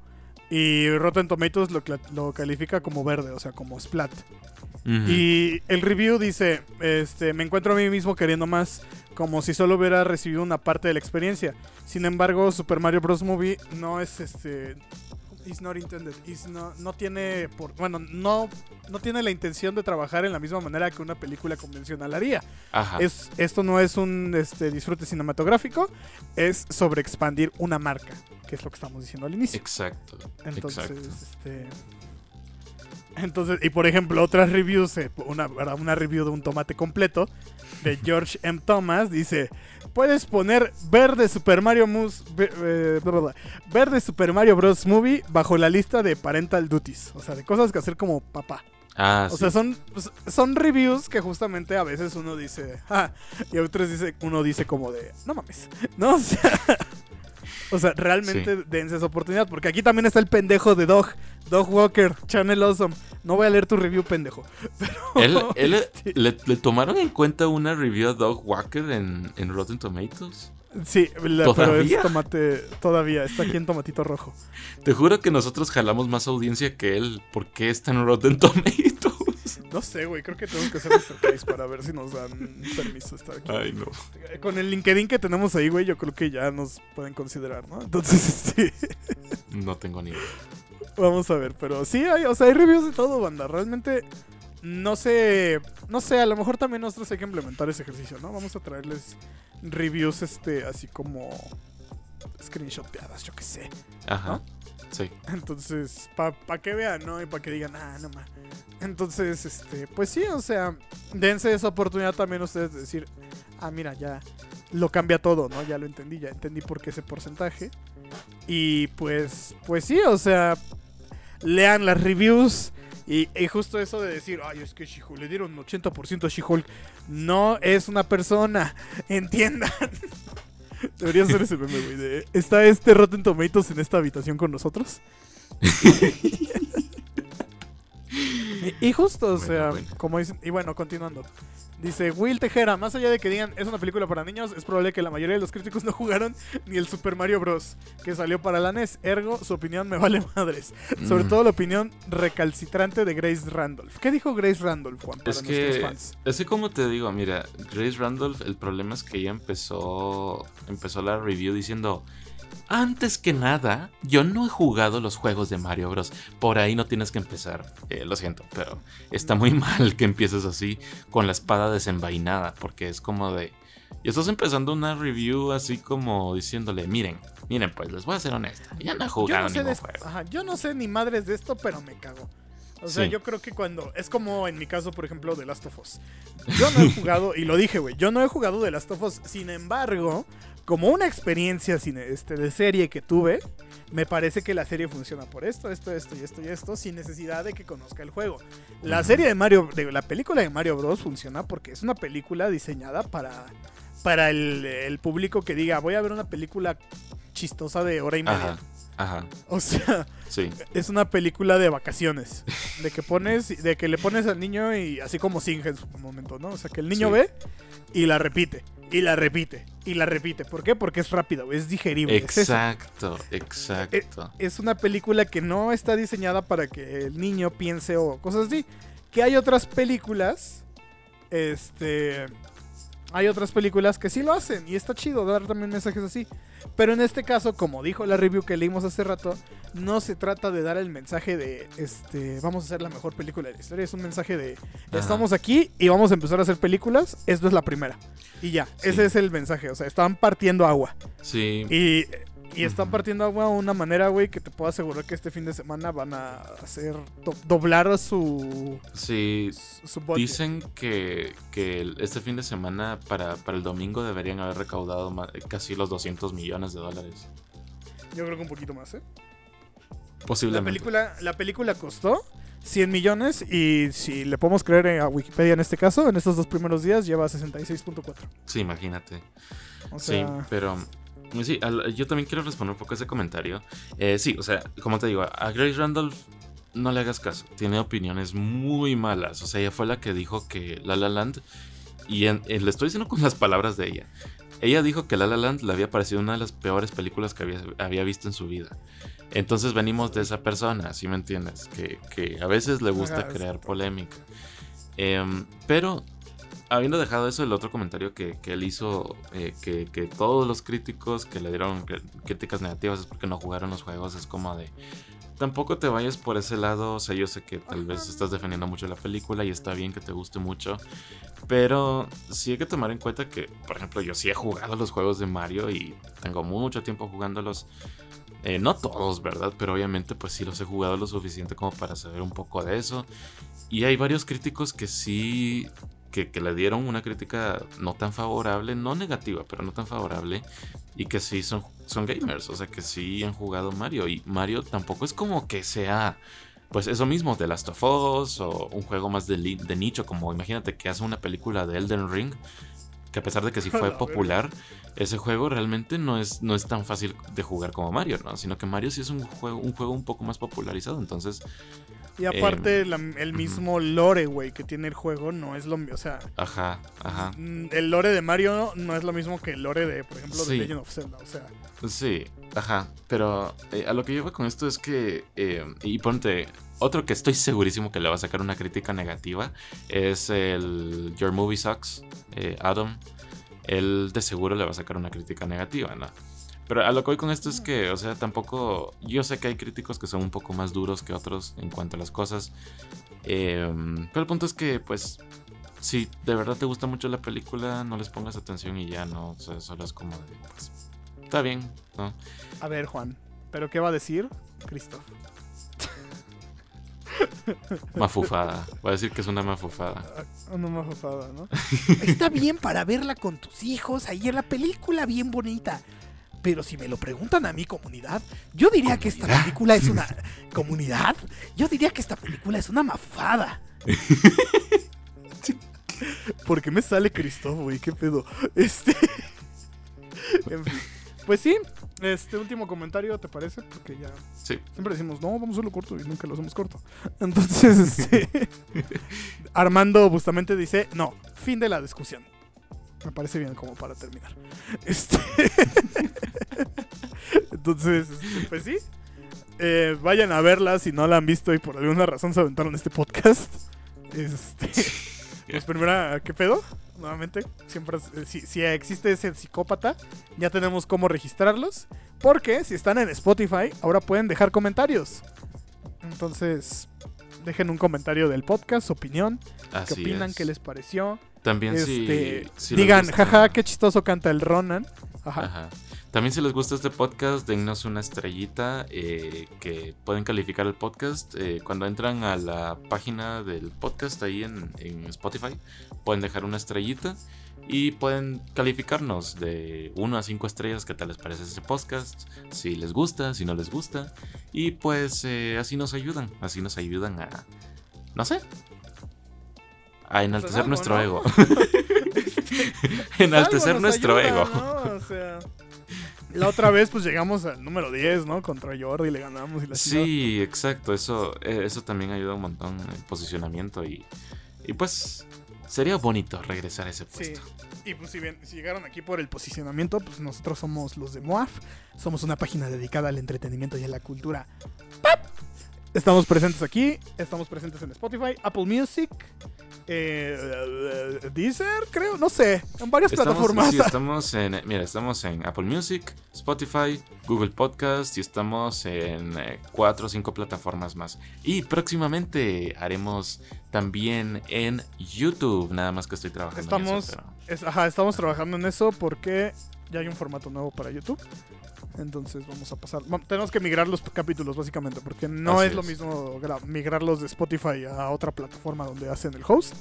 Y Rotten Tomatoes lo, lo califica como verde, o sea, como splat. Y el review dice, este, me encuentro a mí mismo queriendo más, como si solo hubiera recibido una parte de la experiencia. Sin embargo, Super Mario Bros. Movie no es este... Is not intended. no, tiene por, bueno, no, no tiene la intención de trabajar en la misma manera que una película convencional haría. Es, esto no es un este, disfrute cinematográfico, es sobre expandir una marca, que es lo que estamos diciendo al inicio. Exacto. Entonces, este entonces, y por ejemplo, otras reviews, eh, una, una review de un tomate completo de George M. Thomas dice: Puedes poner verde Super Mario Mus, eh, verde Super Mario Bros. Movie bajo la lista de parental duties. O sea, de cosas que hacer como papá. Ah, o sea, son, son reviews que justamente a veces uno dice, ah, y otros dice, uno dice como de, no mames, ¿no? O sea, o sea, realmente dense esa oportunidad. Porque aquí también está el pendejo de Dog. Dog Walker, Channel Awesome. No voy a leer tu review, pendejo. Pero, ¿Él, este le, tomaron en cuenta una review a Dog Walker en, en Rotten Tomatoes? Sí, pero es tomate. Todavía, está aquí en tomatito rojo. Te juro que nosotros jalamos más audiencia que él. ¿Por qué está en Rotten Tomatoes? No sé, güey. Creo que tenemos que hacer nuestro case para ver si nos dan permiso de estar aquí. Ay, no. Con el LinkedIn que tenemos ahí, güey, yo creo que ya nos pueden considerar, ¿no? Entonces, sí. No tengo ni idea. Vamos a ver, pero sí, hay, o sea, hay reviews de todo, banda. Realmente, no sé. No sé, a lo mejor también nosotros hay que implementar ese ejercicio, ¿no? Vamos a traerles reviews, este, así como. Screenshoteadas, yo qué sé. Ajá. Sí. Entonces, para pa que vean, ¿no? Y para que digan, ah, no más. Entonces, este, pues sí, o sea, dense esa oportunidad también ustedes de decir, ah, mira, ya lo cambia todo, ¿no? Ya lo entendí, ya entendí por qué ese porcentaje. Y pues, pues sí, o sea, lean las reviews. Y, justo eso de decir, ay, es que she le dieron 80% a She-Hulk. No es una persona, entiendan. Debería ser ese meme, güey. ¿Está este Rotten Tomatoes en esta habitación con nosotros? y, justo, o sea, como dicen. Y bueno, continuando. Dice Will Tejera, más allá de que digan es una película para niños, es probable que la mayoría de los críticos no jugaron ni el Super Mario Bros. que salió para la NES. Ergo, su opinión me vale madres. Sobre mm. todo la opinión recalcitrante de Grace Randolph. ¿Qué dijo Grace Randolph, Juan, para es que, fans? Es que como te digo, mira, Grace Randolph, el problema es que ella empezó, empezó la review diciendo antes que nada, yo no he jugado los juegos de Mario Bros. Por ahí no tienes que empezar. Eh, lo siento, pero está muy mal que empieces así con la espada desenvainada. Porque es como de. Y estás empezando una review así como diciéndole, miren, miren, pues les voy a ser honesta. Ya no he Yo jugado no, sé de ningún juego. ajá, yo no sé ni madres de esto, pero me cago. O sea, Sí. yo creo que cuando. Es como en mi caso, por ejemplo, de Last of Us. Yo no he jugado, y lo dije, güey. Yo no he jugado de Last of Us. Sin embargo, como una experiencia cine- este, de serie que tuve, me parece que la serie funciona por esto, esto, esto y esto y esto, sin necesidad de que conozca el juego. La serie de Mario, de, la película de Mario Bros. funciona porque es una película diseñada para, para el, el público que diga, voy a ver una película chistosa de hora y media. Ajá, ajá, O sea, sí. es una película de vacaciones. De que pones, de que le pones al niño y así como Singe en su momento, ¿no? O sea, que el niño Sí. ve y la repite, y la repite, y la repite. ¿Por qué? Porque es rápida, güey, es digerible. es eso. Exacto, exacto. Es una película que no está diseñada para que el niño piense o cosas así. Que hay otras películas, este... Hay otras películas que sí lo hacen y está chido dar también mensajes así. Pero en este caso, como dijo la review que leímos hace rato, no se trata de dar el mensaje de, este, vamos a hacer la mejor película de la historia. Es un mensaje de, Ajá. estamos aquí y vamos a empezar a hacer películas. Esto es la primera. Y ya, Sí. ese es el mensaje. O sea, están partiendo agua. Sí, Y, y están partiendo agua de una manera, güey, que te puedo asegurar que este fin de semana van a hacer do- doblar su, sí. su, su budget. Dicen que, que este fin de semana para, para el domingo deberían haber recaudado casi los 200 millones de dólares. Yo creo que un poquito más, ¿eh? La Posiblemente. película, la película costó 100 millones y si le podemos creer eh, a Wikipedia en este caso, en estos dos primeros días lleva 66.4. Sí, imagínate. O Sí, sea, pero sí, al- yo también quiero responder un poco a ese comentario. Eh, sí, o sea, como te digo, a Grace Randolph no le hagas caso. Tiene opiniones muy malas. O sea, ella fue la que dijo que La La Land, y en- le estoy diciendo con las palabras de ella. Ella dijo que La La Land le había parecido una de las peores películas que había, había visto en su vida. Entonces venimos de esa persona, ¿sí me entiendes? Que, que a veces le gusta crear polémica. Em, pero habiendo dejado eso, el otro comentario que, que él hizo, eh, que, que todos los críticos que le dieron cr- críticas negativas es porque no jugaron los juegos, es como de... Tampoco te vayas por ese lado, o sea, yo sé que tal vez estás defendiendo mucho la película y está bien que te guste mucho, pero sí hay que tomar en cuenta que, por ejemplo, yo sí he jugado los juegos de Mario y tengo mucho tiempo jugándolos. Eh, no todos, ¿verdad? Pero obviamente pues sí los he jugado lo suficiente como para saber un poco de eso. Y hay varios críticos que sí, que, que le dieron una crítica no tan favorable, no negativa, pero no tan favorable. Y que sí son, son gamers, o sea que sí han jugado Mario. Y Mario tampoco es como que sea, pues eso mismo, de Last of Us o un juego más de, nicho, como imagínate que hace una película de Elden Ring. Que a pesar de que sí fue popular, ese juego realmente no es, no es tan fácil de jugar como Mario, ¿no? Sino que Mario sí es un juego, un juego un poco más popularizado. Entonces, y aparte em, la- el mismo lore, güey, que tiene el juego no es lo mismo. O sea, ajá, ajá. mm, el lore de Mario no es lo mismo que el lore de, por ejemplo, Sí. de Legend of Zelda. O sea, Sí, ajá. Pero eh, a lo que yo voy con esto es que, eh, y ponte, otro que estoy segurísimo que le va a sacar una crítica negativa es el Your Movie Sucks, eh, Adam. Él de seguro le va a sacar una crítica negativa, ¿no? Pero a lo que voy con esto es que, o sea, tampoco. Yo sé que hay críticos que son un poco más duros que otros en cuanto a las cosas. eh, pero el punto es que, pues, si de verdad te gusta mucho la película, no les pongas atención y ya, ¿no? O sea, solo es como de, pues, está bien, ¿no? a ver, Juan, ¿pero qué va a decir Cristo? Mafufada. Voy a decir que es una mafufada. Una mafufada, ¿no? Está bien para verla con tus hijos, ahí en la película bien bonita. Pero si me lo preguntan a mi comunidad, yo diría que esta película es una comunidad. Yo diría que esta película es una mafada. ¿Por qué me sale Cristo, güey? ¿Qué pedo? Este. en fin. Pues sí, este último comentario, ¿te parece? Porque ya Sí. siempre decimos, no, vamos a hacerlo corto y nunca lo hacemos corto. Entonces, este. Armando justamente dice, no, fin de la discusión. Me parece bien como para terminar. Este. Entonces, pues sí. Eh, vayan a verla si no la han visto y por alguna razón se aventaron este podcast. Este. Pues primera, ¿qué pedo? Nuevamente, siempre, eh, si, si existe ese psicópata, ya tenemos cómo registrarlos. Porque si están en Spotify, ahora pueden dejar comentarios. Entonces, dejen un comentario del podcast, opinión, qué opinan, es. qué les pareció. También si, Este, si digan, jaja, qué chistoso canta el Ronan. Ajá. Ajá. También si les gusta este podcast, dennos una estrellita eh, que pueden calificar el podcast. eh, cuando entran a la página del podcast ahí en, en Spotify, pueden dejar una estrellita y pueden calificarnos de 1 a 5 estrellas qué tal les parece ese podcast, si les gusta, si no les gusta. Y pues eh, así nos ayudan, así nos ayudan a, no sé, a enaltecer algo, nuestro ¿no? ego. Algo enaltecer nos nuestro ayuda, ego. ¿no? O sea, la otra vez pues llegamos al número 10, ¿no? Contra Jordi le ganamos y la. Sí, exacto. Eso, eh, eso también ayuda un montón en el posicionamiento y, y pues sería bonito regresar a ese Sí. puesto. Y pues si, bien, si llegaron aquí por el posicionamiento, pues nosotros somos los de Moaf. Somos una página dedicada al entretenimiento y a la cultura. ¡Pap! Estamos presentes aquí, estamos presentes en Spotify, Apple Music, eh, eh, Deezer, creo, no sé, en varias Estamos, plataformas. sí, estamos en, mira, estamos en Apple Music, Spotify, Google Podcast y estamos en eh, cuatro o cinco plataformas más. Y próximamente haremos también en YouTube, nada más que estoy trabajando. en Estamos, eso, pero- es- ajá, estamos trabajando en eso porque ya hay un formato nuevo para YouTube. Entonces vamos a pasar. Tenemos que migrar los capítulos básicamente porque no Así es, lo es. mismo gra- migrarlos de Spotify a otra plataforma donde hacen el host.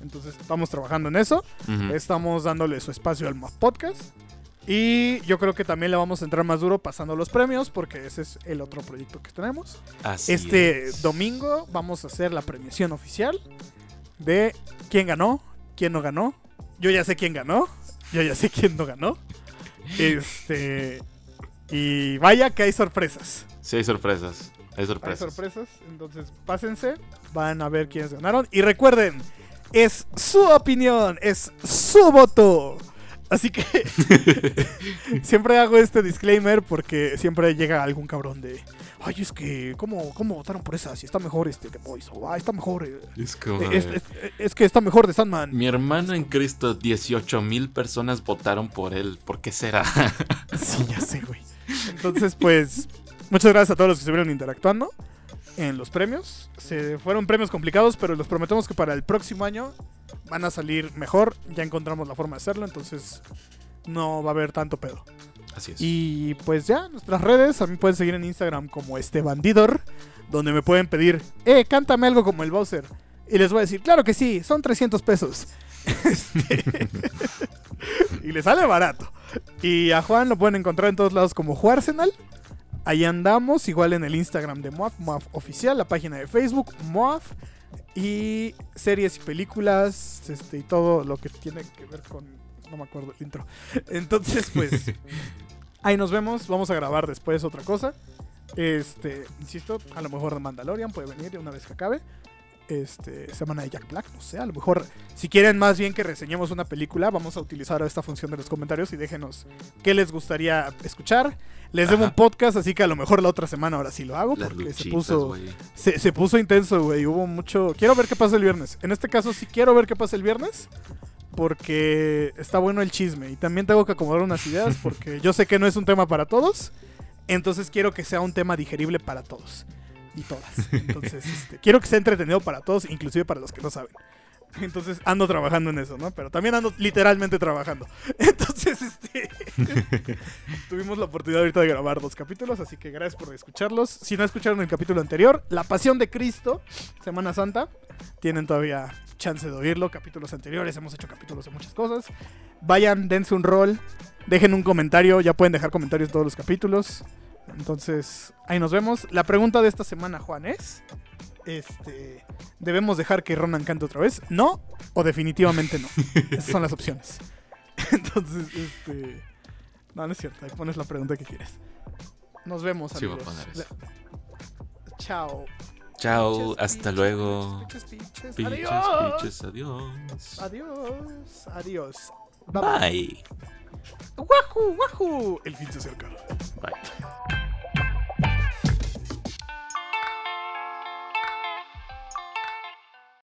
Entonces estamos trabajando en eso. Estamos dándole su espacio al Mob Podcast. Y yo creo que también le vamos a entrar más duro pasando los premios porque ese es el otro proyecto que tenemos. Así Este es. domingo vamos a hacer la premiación oficial de quién ganó, quién no ganó. Yo ya sé quién ganó, yo ya sé quién no ganó. Este. Y vaya que hay sorpresas. Sí, hay sorpresas. Hay Hay sorpresas. sorpresas. Entonces pásense, van a ver quiénes ganaron. Y recuerden, es su opinión, es su voto. Así que siempre hago este disclaimer porque siempre llega algún cabrón de, ay, es que, ¿cómo, cómo votaron por esa? Si está mejor este The Boys, o ah, está mejor, eh, Es de- es, es- es que está mejor de Sandman. Mi hermano en Cristo, 18 mil personas votaron por él. ¿Por qué será? Sí, ya sé, güey. Entonces, pues, muchas gracias a todos los que estuvieron interactuando en los premios. Se fueron premios complicados, pero les prometemos que para el próximo año van a salir mejor. Ya encontramos la forma de hacerlo, entonces no va a haber tanto pedo. Así es. Y pues ya, nuestras redes, a mí pueden seguir en Instagram como este bandidor, donde me pueden pedir, eh, cántame algo como el Bowser. Y les voy a decir, claro que sí, son 300 pesos. Este, y le sale barato. Y a Juan lo pueden encontrar en todos lados como Juarsenal. Ahí andamos, igual en el Instagram de Moaf, Moaf Oficial, la página de Facebook, Moaf. Y series y películas, este, y todo lo que tiene que ver con... No me acuerdo el intro. Entonces, pues... Ahí nos vemos, vamos a grabar después otra cosa. Este, insisto, a lo mejor de Mandalorian puede venir una vez que acabe. Este, semana de Jack Black, no sé, a lo mejor si quieren más bien que reseñemos una película, vamos a utilizar esta función de los comentarios y déjenos qué les gustaría escuchar. Les debo un podcast, así que a lo mejor la otra semana ahora sí lo hago Las porque se puso se puso intenso, güey. Hubo mucho. Quiero ver qué pasa el viernes. En este caso, sí quiero ver qué pasa el viernes. Porque está bueno el chisme. Y también tengo que acomodar unas ideas. Porque yo sé que no es un tema para todos. Entonces quiero que sea un tema digerible para todos. Y todas. Entonces, este, quiero que sea entretenido para todos, inclusive para los que no saben. Entonces ando trabajando en eso, ¿no? Pero también ando literalmente trabajando. Entonces, este. tuvimos la oportunidad ahorita de grabar dos capítulos, así que gracias por escucharlos. Si no escucharon el capítulo anterior, La Pasión de Cristo, Semana Santa, tienen todavía chance de oírlo. Capítulos anteriores, hemos hecho capítulos de muchas cosas. Vayan, dense un rol, dejen un comentario, ya pueden dejar comentarios en todos los capítulos. Entonces, ahí nos vemos. La pregunta de esta semana, Juan, es: este, ¿Debemos dejar que Ronan cante otra vez? ¿No? ¿O definitivamente no? Esas son las opciones. Entonces, este. No, no es cierto. Ahí pones la pregunta que quieres. Nos vemos, Sí, voy a amigos. poner eso. Chao. Chao, Piches, hasta piches, luego. piches, piches. Piches, Adiós. piches, adiós. Adiós. Adiós. Bye bye. ¡Wahoo! ¡Wahoo! El fin se acerca. Bye.